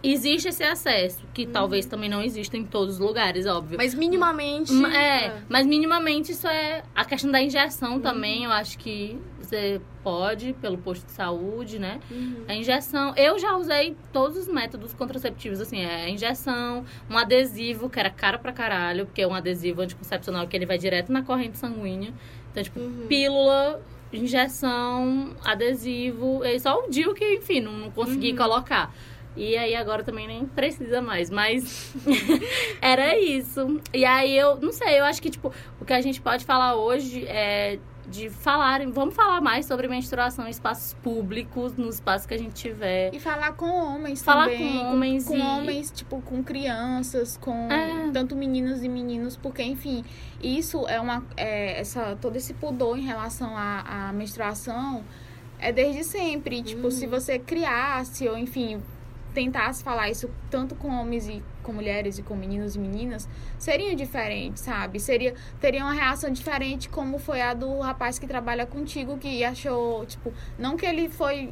Existe esse acesso, que talvez também não exista em todos os lugares, óbvio. Mas minimamente. Ma- É, mas minimamente isso é. A questão da injeção também, eu acho que você pode, pelo posto de saúde, né? Uhum. A injeção. Eu já usei todos os métodos contraceptivos, assim, é a injeção, um adesivo, que era caro pra caralho, porque é um adesivo anticoncepcional que ele vai direto na corrente sanguínea. Então, tipo, Uhum. pílula, injeção, adesivo. E só o DIU que, enfim, não, não consegui colocar. E aí agora também nem precisa mais, mas (laughs) era isso. E aí eu, não sei, eu acho que, tipo, o que a gente pode falar hoje é de falar, vamos falar mais sobre menstruação em espaços públicos, nos espaços que a gente tiver. E falar com homens Falar também. com homens Com e- homens, tipo, com crianças, com É. tanto meninos e meninos, porque, enfim, isso é uma. É, essa, todo esse pudor em relação à, à menstruação é desde sempre. Tipo, se você criasse, ou enfim, tentasse falar isso tanto com homens e com mulheres e com meninos e meninas, seriam diferentes, sabe? Seria, teria uma reação diferente como foi a do rapaz que trabalha contigo, que achou, tipo, não que ele foi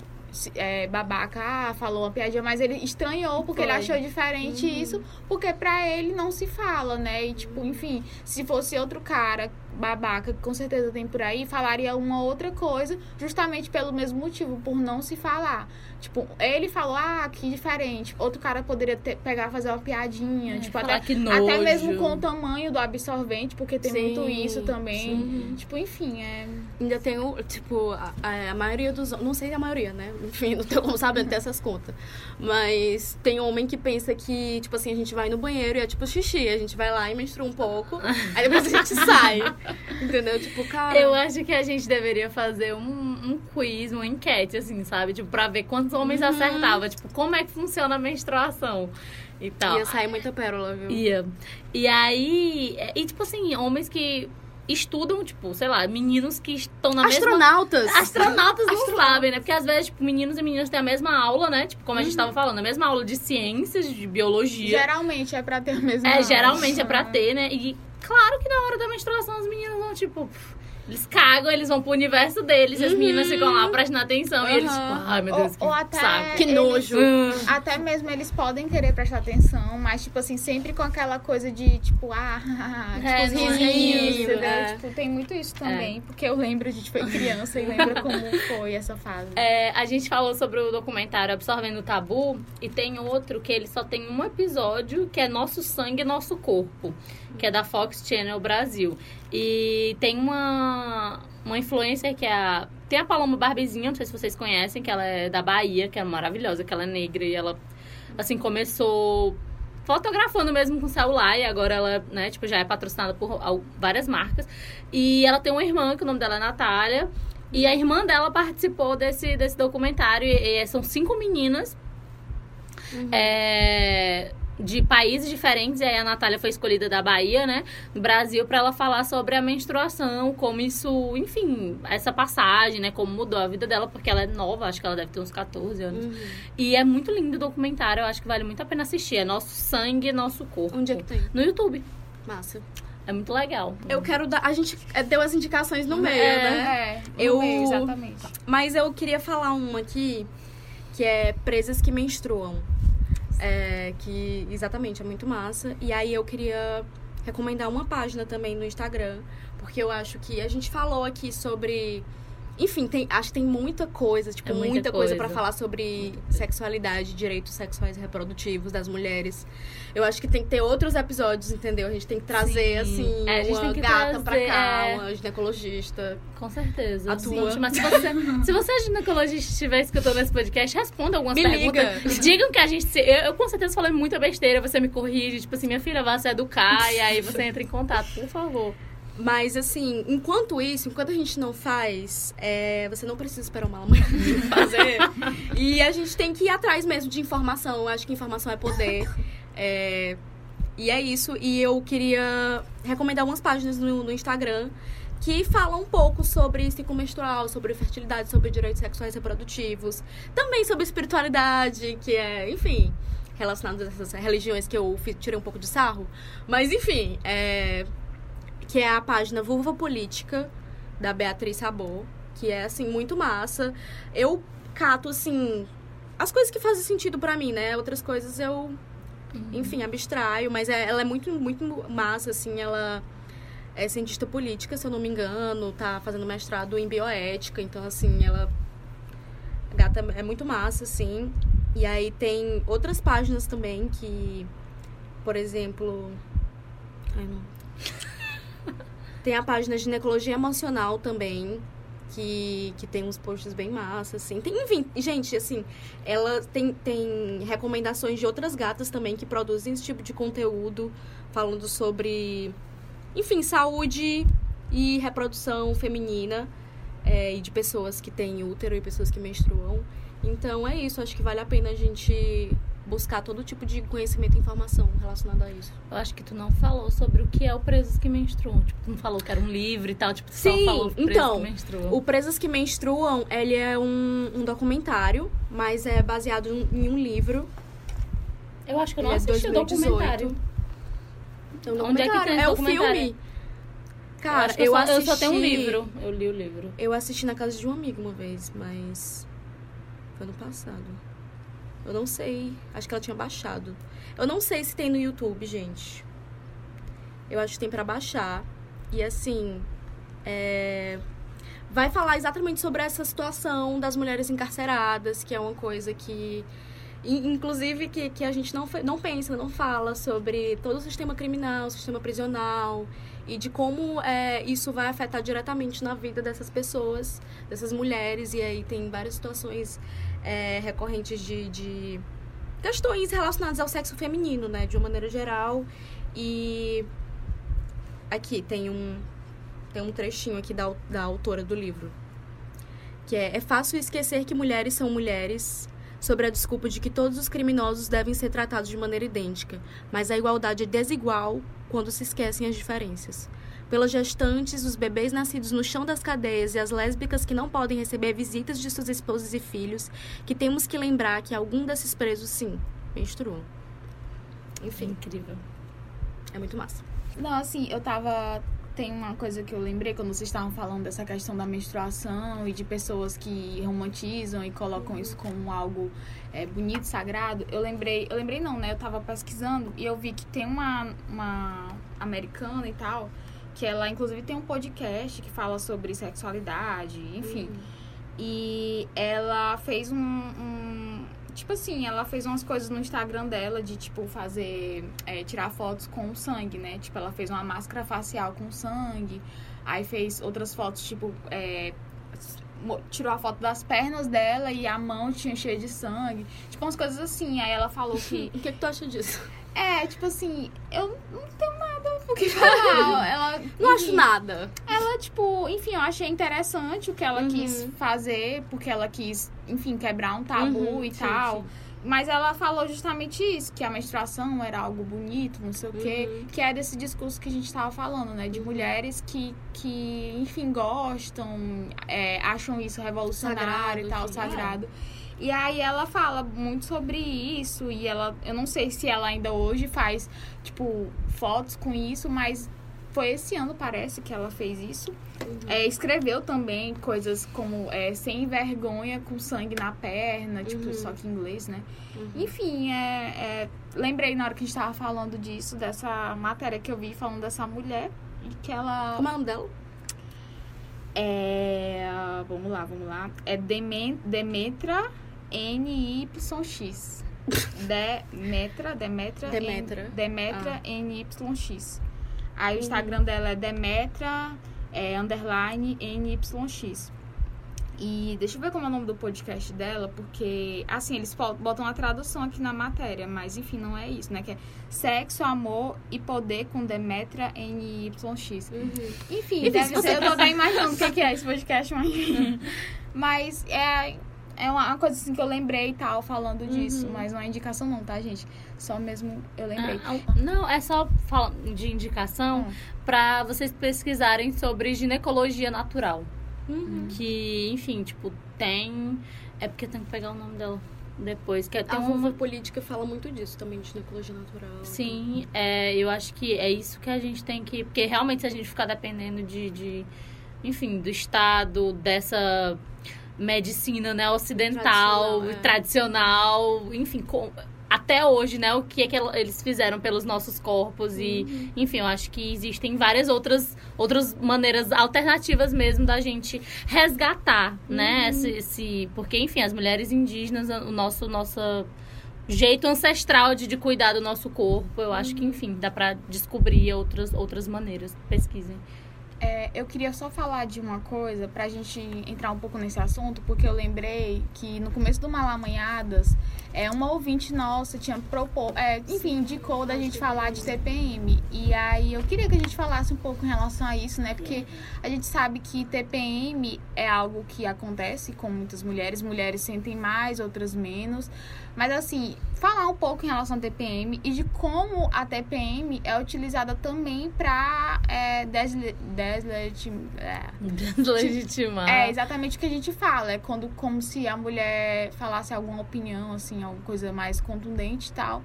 é, babaca, ah, falou uma piadinha, mas ele estranhou porque ele Foi. achou diferente isso, porque pra ele não se fala, né? E tipo, enfim, se fosse outro cara babaca, que com certeza tem por aí, falaria uma outra coisa, justamente pelo mesmo motivo, por não se falar. Tipo, ele falou, ah, que diferente. Outro cara poderia ter, pegar fazer uma piadinha, É, tipo, até, até mesmo com o tamanho do absorvente, porque tem Sim, muito isso também. sim. Tipo, enfim, é. Ainda tem o, tipo, a, a maioria dos Não sei a maioria, né? (laughs) Enfim, não tenho como saber até essas contas. Mas tem homem que pensa que, tipo assim, a gente vai no banheiro e é tipo xixi. A gente vai lá e menstrua um pouco. (laughs) aí depois a gente sai. Entendeu? Tipo, cara. Eu acho que a gente deveria fazer um, um quiz, uma enquete, assim, sabe? Tipo, pra ver quantos homens Uhum. acertavam. Tipo, como é que funciona a menstruação e tal. Ia sair muita pérola, viu? Ia. E aí... E, tipo assim, homens que estudam, tipo, sei lá, meninos que estão na mesma... Astronautas! Astronautas não sabem, né? Porque às vezes, tipo, meninos e meninas têm a mesma aula, né? Tipo, como a gente Uhum. tava falando, a mesma aula de ciências, de biologia. Geralmente é pra ter a mesma. É, geralmente é pra ter, né? E claro que na hora da menstruação as meninas vão, tipo, pff, eles cagam, eles vão pro universo deles, e as meninas ficam lá prestando atenção. E eles, tipo, Uhum. ai meu Ou- Deus, que ou até saco. Que eles- nojo. Hum. Até mesmo eles podem querer prestar atenção, mas, tipo assim, sempre com aquela coisa de, tipo, ah, (laughs) tipo, É, os não é risinhos, isso, entendeu? é. Tipo, tem muito isso também, porque eu lembro, a gente foi criança e lembra (laughs) como foi essa fase. É, a gente falou sobre o documentário Absorvendo o Tabu, e tem outro que ele só tem um episódio, que é Nosso Sangue, Nosso Corpo, que é da Fox Channel Brasil. E tem uma, uma influencer que é a... Tem a Paloma Barbezinha, não sei se vocês conhecem, que ela é da Bahia, que é maravilhosa, que ela é negra, e ela, assim, começou fotografando mesmo com celular, e agora ela, né, tipo, já é patrocinada por várias marcas. E ela tem uma irmã, que o nome dela é Natália, e a irmã dela participou desse, desse documentário. E, e são cinco meninas é, de países diferentes. E aí a Natália foi escolhida da Bahia, né? Do Brasil, para ela falar sobre a menstruação, como isso, enfim, essa passagem, né? Como mudou a vida dela, porque ela é nova, acho que ela deve ter uns 14 anos. Uhum. E é muito lindo o documentário, eu acho que vale muito a pena assistir. É Nosso Sangue, Nosso Corpo. Onde é que tem? No YouTube. Massa. É muito legal. Eu quero dar. A gente é, deu as indicações no meio, É. né? É, eu... meio, exatamente. Mas eu queria falar uma aqui, que é Presas que Menstruam. É, que exatamente é muito massa. E aí eu queria recomendar uma página também no Instagram, porque eu acho que a gente falou aqui sobre. Enfim, tem, acho que tem muita coisa, tipo, É muita muita, coisa, coisa. pra falar sobre sexualidade, direitos sexuais e reprodutivos das mulheres. Eu acho que tem que ter outros episódios, entendeu? A gente tem que trazer, Sim. assim, É, uma gata pra trazer, cá, é. uma ginecologista. Com certeza. A tua. Gente, mas se você, (laughs) se você é ginecologista e estiver escutando esse podcast, responda algumas Me perguntas. liga. Digam que a gente. se- Eu, eu com certeza falei muita besteira, você me corrige. Tipo assim, minha filha vai se educar e aí você entra em contato, por favor. Mas, assim, enquanto isso, enquanto a gente não faz, é, você não precisa esperar uma amanhã (laughs) fazer. e a gente tem que ir atrás mesmo de informação. Eu acho que informação é poder. É, e é isso. E eu queria recomendar algumas páginas no, no Instagram que falam um pouco sobre ciclo menstrual, sobre fertilidade, sobre direitos sexuais reprodutivos. Também sobre espiritualidade, que é, enfim, relacionado a essas religiões que eu tirei um pouco de sarro. Mas, enfim, é que é a página Vulva Política da Beatriz Sabor, que é, assim, muito massa. Eu cato, assim, as coisas que fazem sentido pra mim, né? Outras coisas eu, enfim, abstraio, mas é- ela é muito, muito massa, assim, ela é cientista política, se eu não me engano, tá fazendo mestrado em bioética, então, assim, ela. a Gata é muito massa, assim. E aí tem outras páginas também que, por exemplo. Ai, não. (laughs) Tem a página Ginecologia Emocional também, que, que tem uns posts bem massa, assim. Tem, enfim, gente, assim, ela tem, tem recomendações de outras gatas também que produzem esse tipo de conteúdo, falando sobre, enfim, saúde e reprodução feminina é, e de pessoas que têm útero e pessoas que menstruam. Então é isso, acho que vale a pena a gente buscar todo tipo de conhecimento e informação relacionada a isso. Eu acho que tu não falou sobre o que é o Presos que Menstruam. Tipo, tu não falou que era um livro e tal. Tipo, tu Sim, só falou Presos então, que Menstruam. O Presas que Menstruam, ele é um, um documentário, mas é baseado em um livro. Eu acho que eu não Ele é assisti o 2018. documentário. É um Onde é que tem é o filme. Cara, eu, eu, só, assisti... eu só tenho um livro. Eu li o livro. Eu assisti na casa de um amigo uma vez, mas foi ano passado. Eu não sei, acho que ela tinha baixado. Eu não sei se tem no YouTube, gente. Eu acho que tem pra baixar. E assim, é, vai falar exatamente sobre essa situação das mulheres encarceradas, que é uma coisa que in- inclusive que, que a gente não, não pensa, não fala sobre todo o sistema criminal, o sistema prisional e de como é, isso vai afetar diretamente na vida dessas pessoas, dessas mulheres. E aí tem várias situações é, recorrentes de, de questões relacionadas ao sexo feminino, né? De uma maneira geral. E aqui tem um, tem um trechinho aqui da, da autora do livro. Que é, é fácil esquecer que mulheres são mulheres sobre a desculpa de que todos os criminosos devem ser tratados de maneira idêntica, mas a igualdade é desigual quando se esquecem as diferenças. Pelas gestantes, os bebês nascidos no chão das cadeias e as lésbicas que não podem receber visitas de suas esposas e filhos, que temos que lembrar que algum desses presos, sim, menstruam. Enfim, Incrível. é muito massa. Não, assim, eu tava. Tem uma coisa que eu lembrei quando vocês estavam falando dessa questão da menstruação e de pessoas que romantizam e colocam isso como algo é, bonito, sagrado. Eu lembrei, eu lembrei não, né? Eu tava pesquisando e eu vi que tem uma, uma americana e tal, que ela inclusive tem um podcast que fala sobre sexualidade, enfim. E ela fez um, um- Tipo assim, ela fez umas coisas no Instagram dela de, tipo, fazer. é, tirar fotos com sangue, né? Tipo, ela fez uma máscara facial com sangue. Aí fez outras fotos, tipo. é, tirou a foto das pernas dela e a mão tinha cheia de sangue. Tipo, umas coisas assim. Aí ela falou (laughs) que. O que, que tu acha disso? É, tipo assim, eu não tenho o que falar. Ela. Não acho nada. ela, tipo, enfim, eu achei interessante o que ela Uhum. quis fazer, porque ela quis, enfim, quebrar um tabu Uhum, e sim, tal. sim. Mas ela falou justamente isso, que a menstruação era algo bonito, não sei o quê. Uhum. Que é desse discurso que a gente tava falando, né? De mulheres que, que enfim, gostam, é, acham isso revolucionário e Sagrado, tal, enfim. sagrado. E aí ela fala muito sobre isso e ela, eu não sei se ela ainda hoje faz, tipo, fotos com isso, mas foi esse ano, parece, que ela fez isso. É, escreveu também coisas como é, sem vergonha, com sangue na perna, tipo, Uhum. só que em inglês, né? Uhum. Enfim, é, é, lembrei na hora que a gente tava falando disso, dessa matéria que eu vi falando dessa mulher, e que ela. Como é o nome dela? É. Vamos lá, vamos lá. É Demen, Demetra NYX. Demetra, (laughs) Demetra. Demetra. N, Demetra Ah. NYX. Aí o Uhum. Instagram dela é Demetra é, underline NYX. E deixa eu ver como é o nome do podcast dela, porque, assim, eles botam a tradução aqui na matéria, mas enfim, não é isso, né? Que é Sexo, Amor e Poder com Demetra NYX. Uhum. Enfim, Enfim, deve ser, eu tô até imaginando o que que é esse podcast, mas... mas é, é uma coisa assim que eu lembrei e tal, falando disso, Uhum. mas não é indicação não, tá, gente? Só mesmo eu lembrei. Ah, não, é só de indicação Hum. pra vocês pesquisarem sobre ginecologia natural. Uhum. Que, enfim, tipo, tem. É porque eu tenho que pegar o nome dela depois. Que é- tem A um. vulva política fala muito disso também, de ginecologia natural. Sim, é, eu acho que é isso que a gente tem que. Porque realmente, se a gente ficar dependendo de, de enfim, do Estado, dessa medicina né, ocidental, Tradicional, é. tradicional, enfim, com- até hoje, né, o que é que el- eles fizeram pelos nossos corpos e, enfim, eu acho que existem várias outras, outras maneiras alternativas mesmo da gente resgatar, né, esse, esse- porque, enfim, as mulheres indígenas, o nosso, nossa jeito ancestral de, de cuidar do nosso corpo, eu acho que, enfim, dá pra descobrir outras, outras maneiras, pesquisem. É, eu queria só falar de uma coisa pra gente entrar um pouco nesse assunto, porque eu lembrei que no começo do Malamanhadas, é, uma ouvinte nossa tinha propor, é, enfim, indicou da gente falar de TPM. E aí eu queria que a gente falasse um pouco em relação a isso, né? Porque a gente sabe que TPM é algo que acontece com muitas mulheres, mulheres sentem mais, outras menos. Mas assim, falar um pouco em relação à TPM e de como a TPM é utilizada também para é, deslegitim- é, Legitimar. é exatamente o que a gente fala. É quando como se a mulher falasse alguma opinião, assim, alguma coisa mais contundente e tal.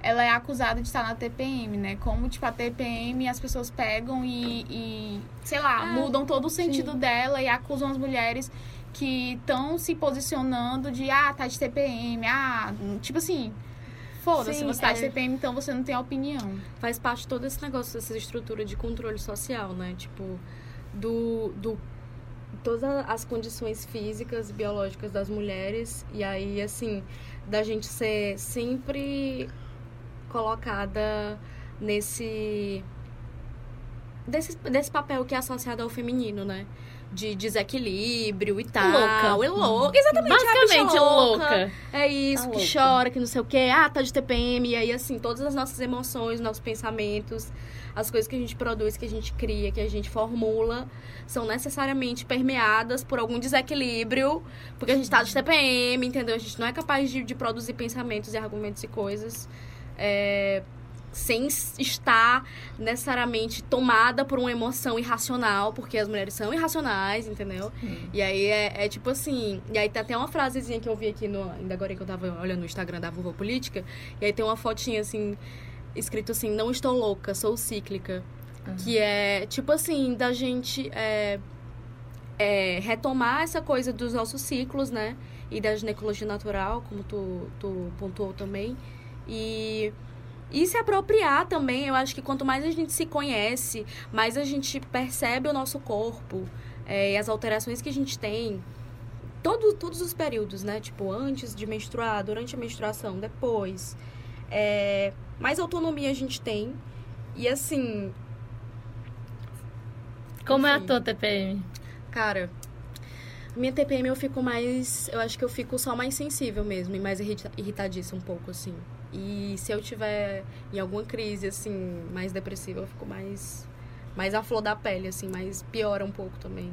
Ela é acusada de estar na TPM, né? Como, tipo, a TPM as pessoas pegam e, e, sei lá, É, mudam todo o sentido dela e acusam as mulheres que estão se posicionando de, ah, tá de TPM, ah, tipo assim, foda-se, você tá é. de TPM, então você não tem opinião. faz parte de todo esse negócio, dessa estrutura de controle social, né? Tipo, do, do todas as condições físicas, biológicas das mulheres. E aí, assim, da gente ser sempre colocada nesse. Desse, desse papel que é associado ao feminino, né? De desequilíbrio e tal. Louca. É louca. Exatamente. é a bicha Basicamente louca. é isso, Tá que louca. chora, que não sei o quê. Ah, tá de TPM. E aí, assim, todas as nossas emoções, nossos pensamentos, as coisas que a gente produz, que a gente cria, que a gente formula, são necessariamente permeadas por algum desequilíbrio, porque a gente tá de TPM, entendeu? A gente não é capaz de, de produzir pensamentos e argumentos e coisas. é, sem estar necessariamente tomada por uma emoção irracional, porque as mulheres são irracionais, entendeu? E aí é, é tipo assim. E aí tem até uma frasezinha que eu vi aqui no. Ainda agora que eu tava olhando no Instagram da Vulva Política. E aí tem uma fotinha assim, escrito assim, não estou louca, sou cíclica. Que é tipo assim, da gente é, é, retomar essa coisa dos nossos ciclos, né? E da ginecologia natural, como tu, tu pontuou também. E. E se apropriar também, eu acho que quanto mais a gente se conhece, mais a gente percebe o nosso corpo, é, e as alterações que a gente tem, todo, todos os períodos, né? Tipo, antes de menstruar, durante a menstruação, depois. É, mais autonomia a gente tem. E assim, Como é a Enfim. tua TPM? cara, minha TPM eu fico mais. Eu acho que eu fico só mais sensível mesmo e mais irrita, irritadiça um pouco, assim. E se eu tiver em alguma crise, assim, mais depressiva, eu fico mais. Mais à flor da pele, assim, mais piora um pouco também.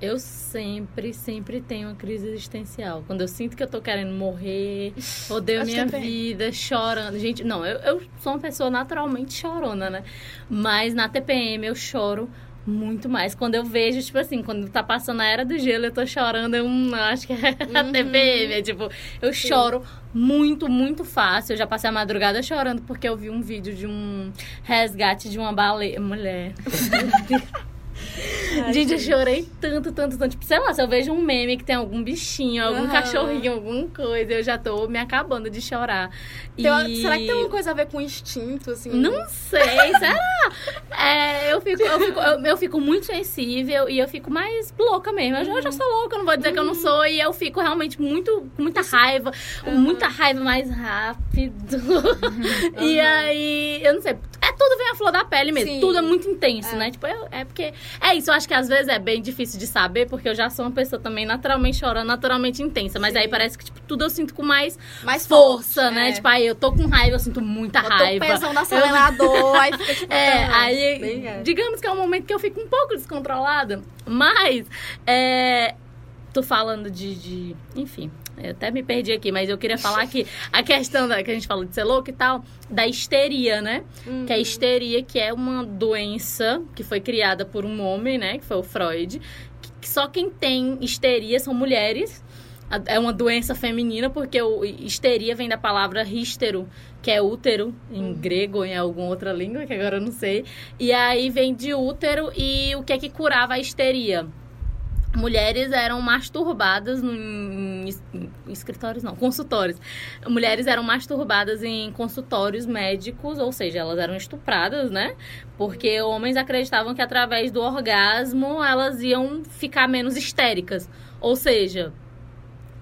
Eu sempre, sempre tenho uma crise existencial. Quando eu sinto que eu tô querendo morrer, (laughs) odeio minha também. vida, chorando. Gente, não, eu, eu sou uma pessoa naturalmente chorona, né? Mas na TPM eu choro muito mais. Quando eu vejo, tipo assim, quando tá passando a era do gelo, eu tô chorando, eu hum, acho que é (laughs) a Uhum. TPM. É tipo, eu choro muito, muito fácil. Eu já passei a madrugada chorando porque eu vi um vídeo de um resgate de uma baleia. Mulher. (laughs) Gente, eu chorei tanto, tanto, tanto. Tipo, sei lá, se eu vejo um meme que tem algum bichinho, algum Aham. cachorrinho, alguma coisa, eu já tô me acabando de chorar. Uma- E- Será que tem alguma coisa a ver com instinto, assim? Não sei, (laughs) será? É, eu, fico, eu, fico, eu, eu fico muito sensível e eu fico mais louca mesmo. Eu já, eu já sou louca, não vou dizer que eu não sou. E eu fico realmente muito, com muita raiva, muita raiva mais rápido. E aí, eu não sei. É tudo vem à flor da pele mesmo. Sim. Tudo é muito intenso, né? Tipo, eu- é porque. É isso, eu acho que às vezes é bem difícil de saber, porque eu já sou uma pessoa também naturalmente chorando, naturalmente intensa. Mas Sim. aí parece que, tipo, tudo eu sinto com mais Mais força, forte, né? é. Tipo, aí eu tô com raiva, eu sinto muita Eu tô raiva. pesando acelerador, aí fica tipo... (laughs) É, aí, bem, é. digamos que é um momento que eu fico um pouco descontrolada, mas, é, tô falando de, de- enfim, eu até me perdi aqui, mas eu queria falar que a questão da, que a gente falou de ser louco e tal, da histeria, né? Uhum. Que a histeria, que é uma doença que foi criada por um homem, né? Que foi o Freud, que, que só quem tem histeria são mulheres, é uma doença feminina, porque o histeria vem da palavra hístero, que é útero, em Uhum. grego ou em alguma outra língua, que agora eu não sei. E aí vem de útero e o que é que curava a histeria? Mulheres eram masturbadas em, em escritórios, não, consultórios. Mulheres eram masturbadas em consultórios médicos, ou seja, elas eram estupradas, né? Porque homens acreditavam que através do orgasmo elas iam ficar menos histéricas. Ou seja,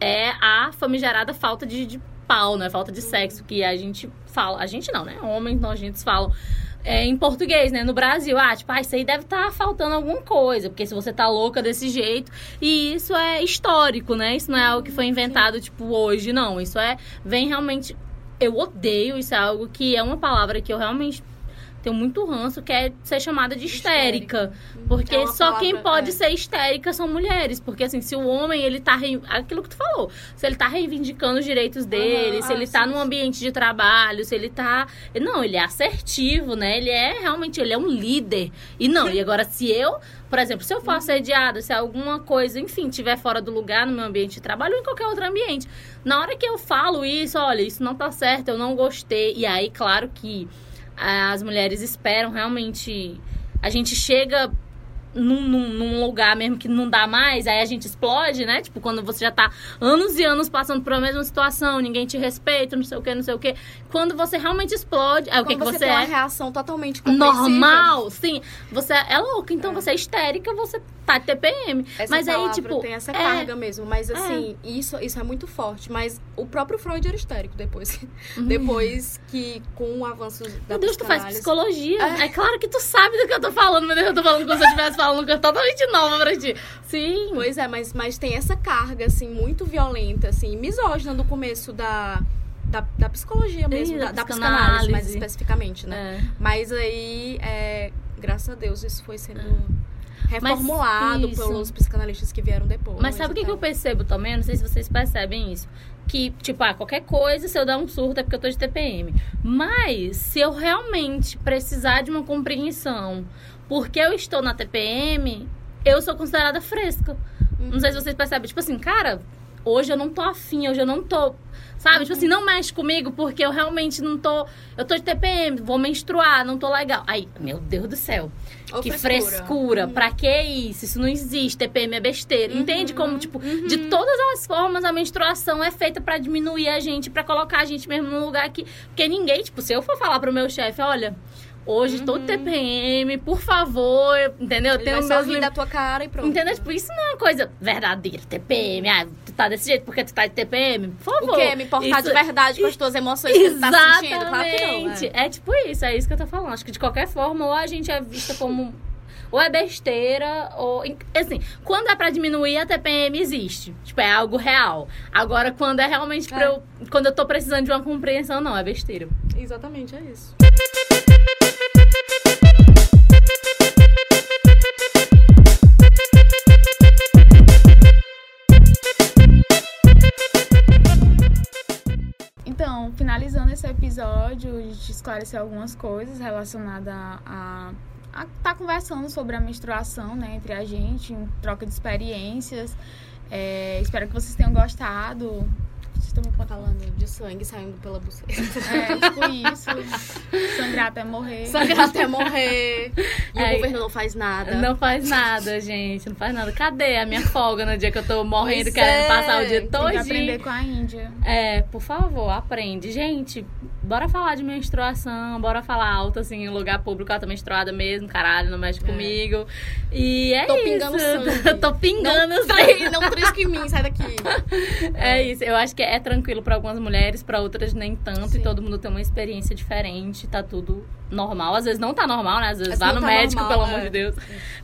é a famigerada falta de, de pau, né? Falta de sexo que a gente fala. A gente não, né? Homens nojentos falam. É, em português, né? No Brasil, ah, tipo, ah, isso aí deve estar faltando alguma coisa, porque se você tá louca desse jeito, e isso é histórico, né? Isso não é algo que foi inventado, tipo, hoje, não. Isso é, vem realmente. Eu odeio, isso é algo que é uma palavra que eu realmente tenho muito ranço, que é ser chamada de histérica. Porque É só quem palavra, pode é. ser histérica são mulheres. Porque, assim, se o homem, ele tá. Aquilo que tu falou. Se ele tá reivindicando os direitos dele, Aham, se ah, ele tá sim, num sim. ambiente de trabalho, se ele tá. Não, ele é assertivo, né? Ele é realmente. Ele é um líder. E não, e agora, se eu. Por exemplo, se eu for assediada, se alguma coisa, enfim, tiver fora do lugar no meu ambiente de trabalho ou em qualquer outro ambiente. Na hora que eu falo isso, olha, isso não tá certo, eu não gostei. E aí, claro que as mulheres esperam realmente. A gente chega num, num, num lugar mesmo que não dá mais, aí a gente explode, né? Tipo, quando você já tá anos e anos passando por a mesma situação, ninguém te respeita, não sei o que, não sei o que. Quando você realmente explode, aí o que, que você, é? uma reação totalmente. Normal, sim. Você é louca, então É. você é histérica, você tá de TPM. Essa mas aí, tipo. tem essa é- carga mesmo, mas assim, isso, isso é muito forte. Mas o próprio Freud era histérico depois. Depois que, com o avanço da. Meu Deus, tu faz psicologia. É. É. claro que tu sabe do que eu tô falando, meu Deus, eu tô falando como se eu estivesse falando uma coisa totalmente nova pra ti. Sim. Pois é, mas, mas tem essa carga, assim, muito violenta, assim, misógina no começo da, da, da psicologia mesmo, Ih, da, da da psicanálise, mais psicanálise. especificamente, né? É. Mas aí, é, graças a Deus, isso foi sendo Mas reformulado pelos psicanalistas que vieram depois. Mas sabe o que, que eu percebo também? Eu Não sei se vocês percebem isso. Que, tipo, ah, qualquer coisa, se eu dar um surto é porque eu tô de TPM. Mas, se eu realmente precisar de uma compreensão porque eu estou na TPM, eu sou considerada fresca. Não sei se vocês percebem. Tipo assim, cara, hoje eu não tô afim, hoje eu não tô. Sabe? Tipo assim, não mexe comigo porque eu realmente não tô. Eu tô de TPM, vou menstruar, não tô legal. Aí, meu Deus do céu. Que frescura. Pra que isso? Isso não existe. TPM é besteira. Entende como, tipo, de todas as formas a menstruação é feita pra diminuir a gente, pra colocar a gente mesmo num lugar que. Porque ninguém, tipo, se eu for falar pro meu chefe, olha. Hoje tô de TPM, por favor, entendeu? Eu Ele tenho vai meus lim- da tua cara e pronto. Entendeu? Tipo, isso não é uma coisa verdadeira. TPM, ah, tu tá desse jeito porque tu tá de TPM? Por favor. O quê? Me importar Isso- de verdade com as tuas emoções que tu tá sentindo? Claro que não, Exatamente. né? É tipo isso, é isso que eu tô falando. Acho que de qualquer forma, ou a gente é vista como. Ou é besteira, ou. Assim, quando é pra diminuir, a TPM existe. Tipo, é algo real. Agora, quando é realmente pra É. eu. Quando eu tô precisando de uma compreensão, não, é besteira. Exatamente, é isso. Então, finalizando esse episódio, a gente esclareceu algumas coisas relacionadas a, a tá conversando sobre a menstruação, né, entre a gente, em troca de experiências. É, espero que vocês tenham gostado. Podem falar. Falando de sangue saindo pela buceta. É, tipo isso. Sangrar até morrer. Sangrar até morrer. E É. o governo não faz nada. Não faz nada, gente. Não faz nada. Cadê a minha folga no dia que eu tô morrendo, Pois querendo é. passar o dia que todinho? aprender com a Índia. É, por favor, aprende. Gente, bora falar de menstruação, bora falar alto, assim, em lugar público, ela tá menstruada mesmo, caralho, não mexe É. comigo. E é Tô isso. pingando sangue. (laughs) Tô pingando Não, sangue. não trisque em mim, sai daqui. (laughs) É isso, eu acho que é tranquilo pra algumas mulheres, pra outras nem tanto, Sim. e todo mundo tem uma experiência diferente, tá tudo normal. Às vezes não tá normal, né? Às vezes Às vá no tá médico, normal, pelo amor é. de Deus.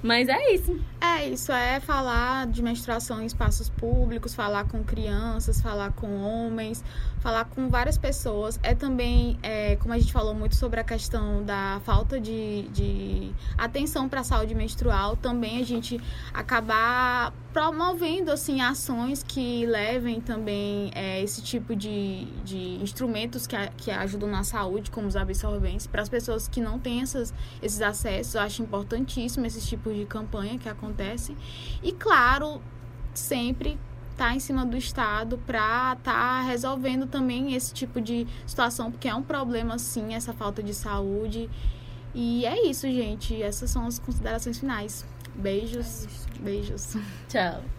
Mas é isso. É, isso é falar de menstruação em espaços públicos, falar com crianças, falar com homens, falar com várias pessoas. É também, é, como a gente falou muito sobre a questão da falta de, de atenção para a saúde menstrual, também a gente acabar promovendo assim ações que levem também é, esse tipo de, de instrumentos que, a- que ajudam na saúde, como os absorventes, para as pessoas que não têm essas, esses acessos. Eu acho importantíssimo esses tipos de campanha que acontecem. E claro, sempre tá em cima do Estado para tá resolvendo também esse tipo de situação, porque é um problema sim, essa falta de saúde. E é isso, gente. Essas são as considerações finais. Beijos. Beijos. Tchau.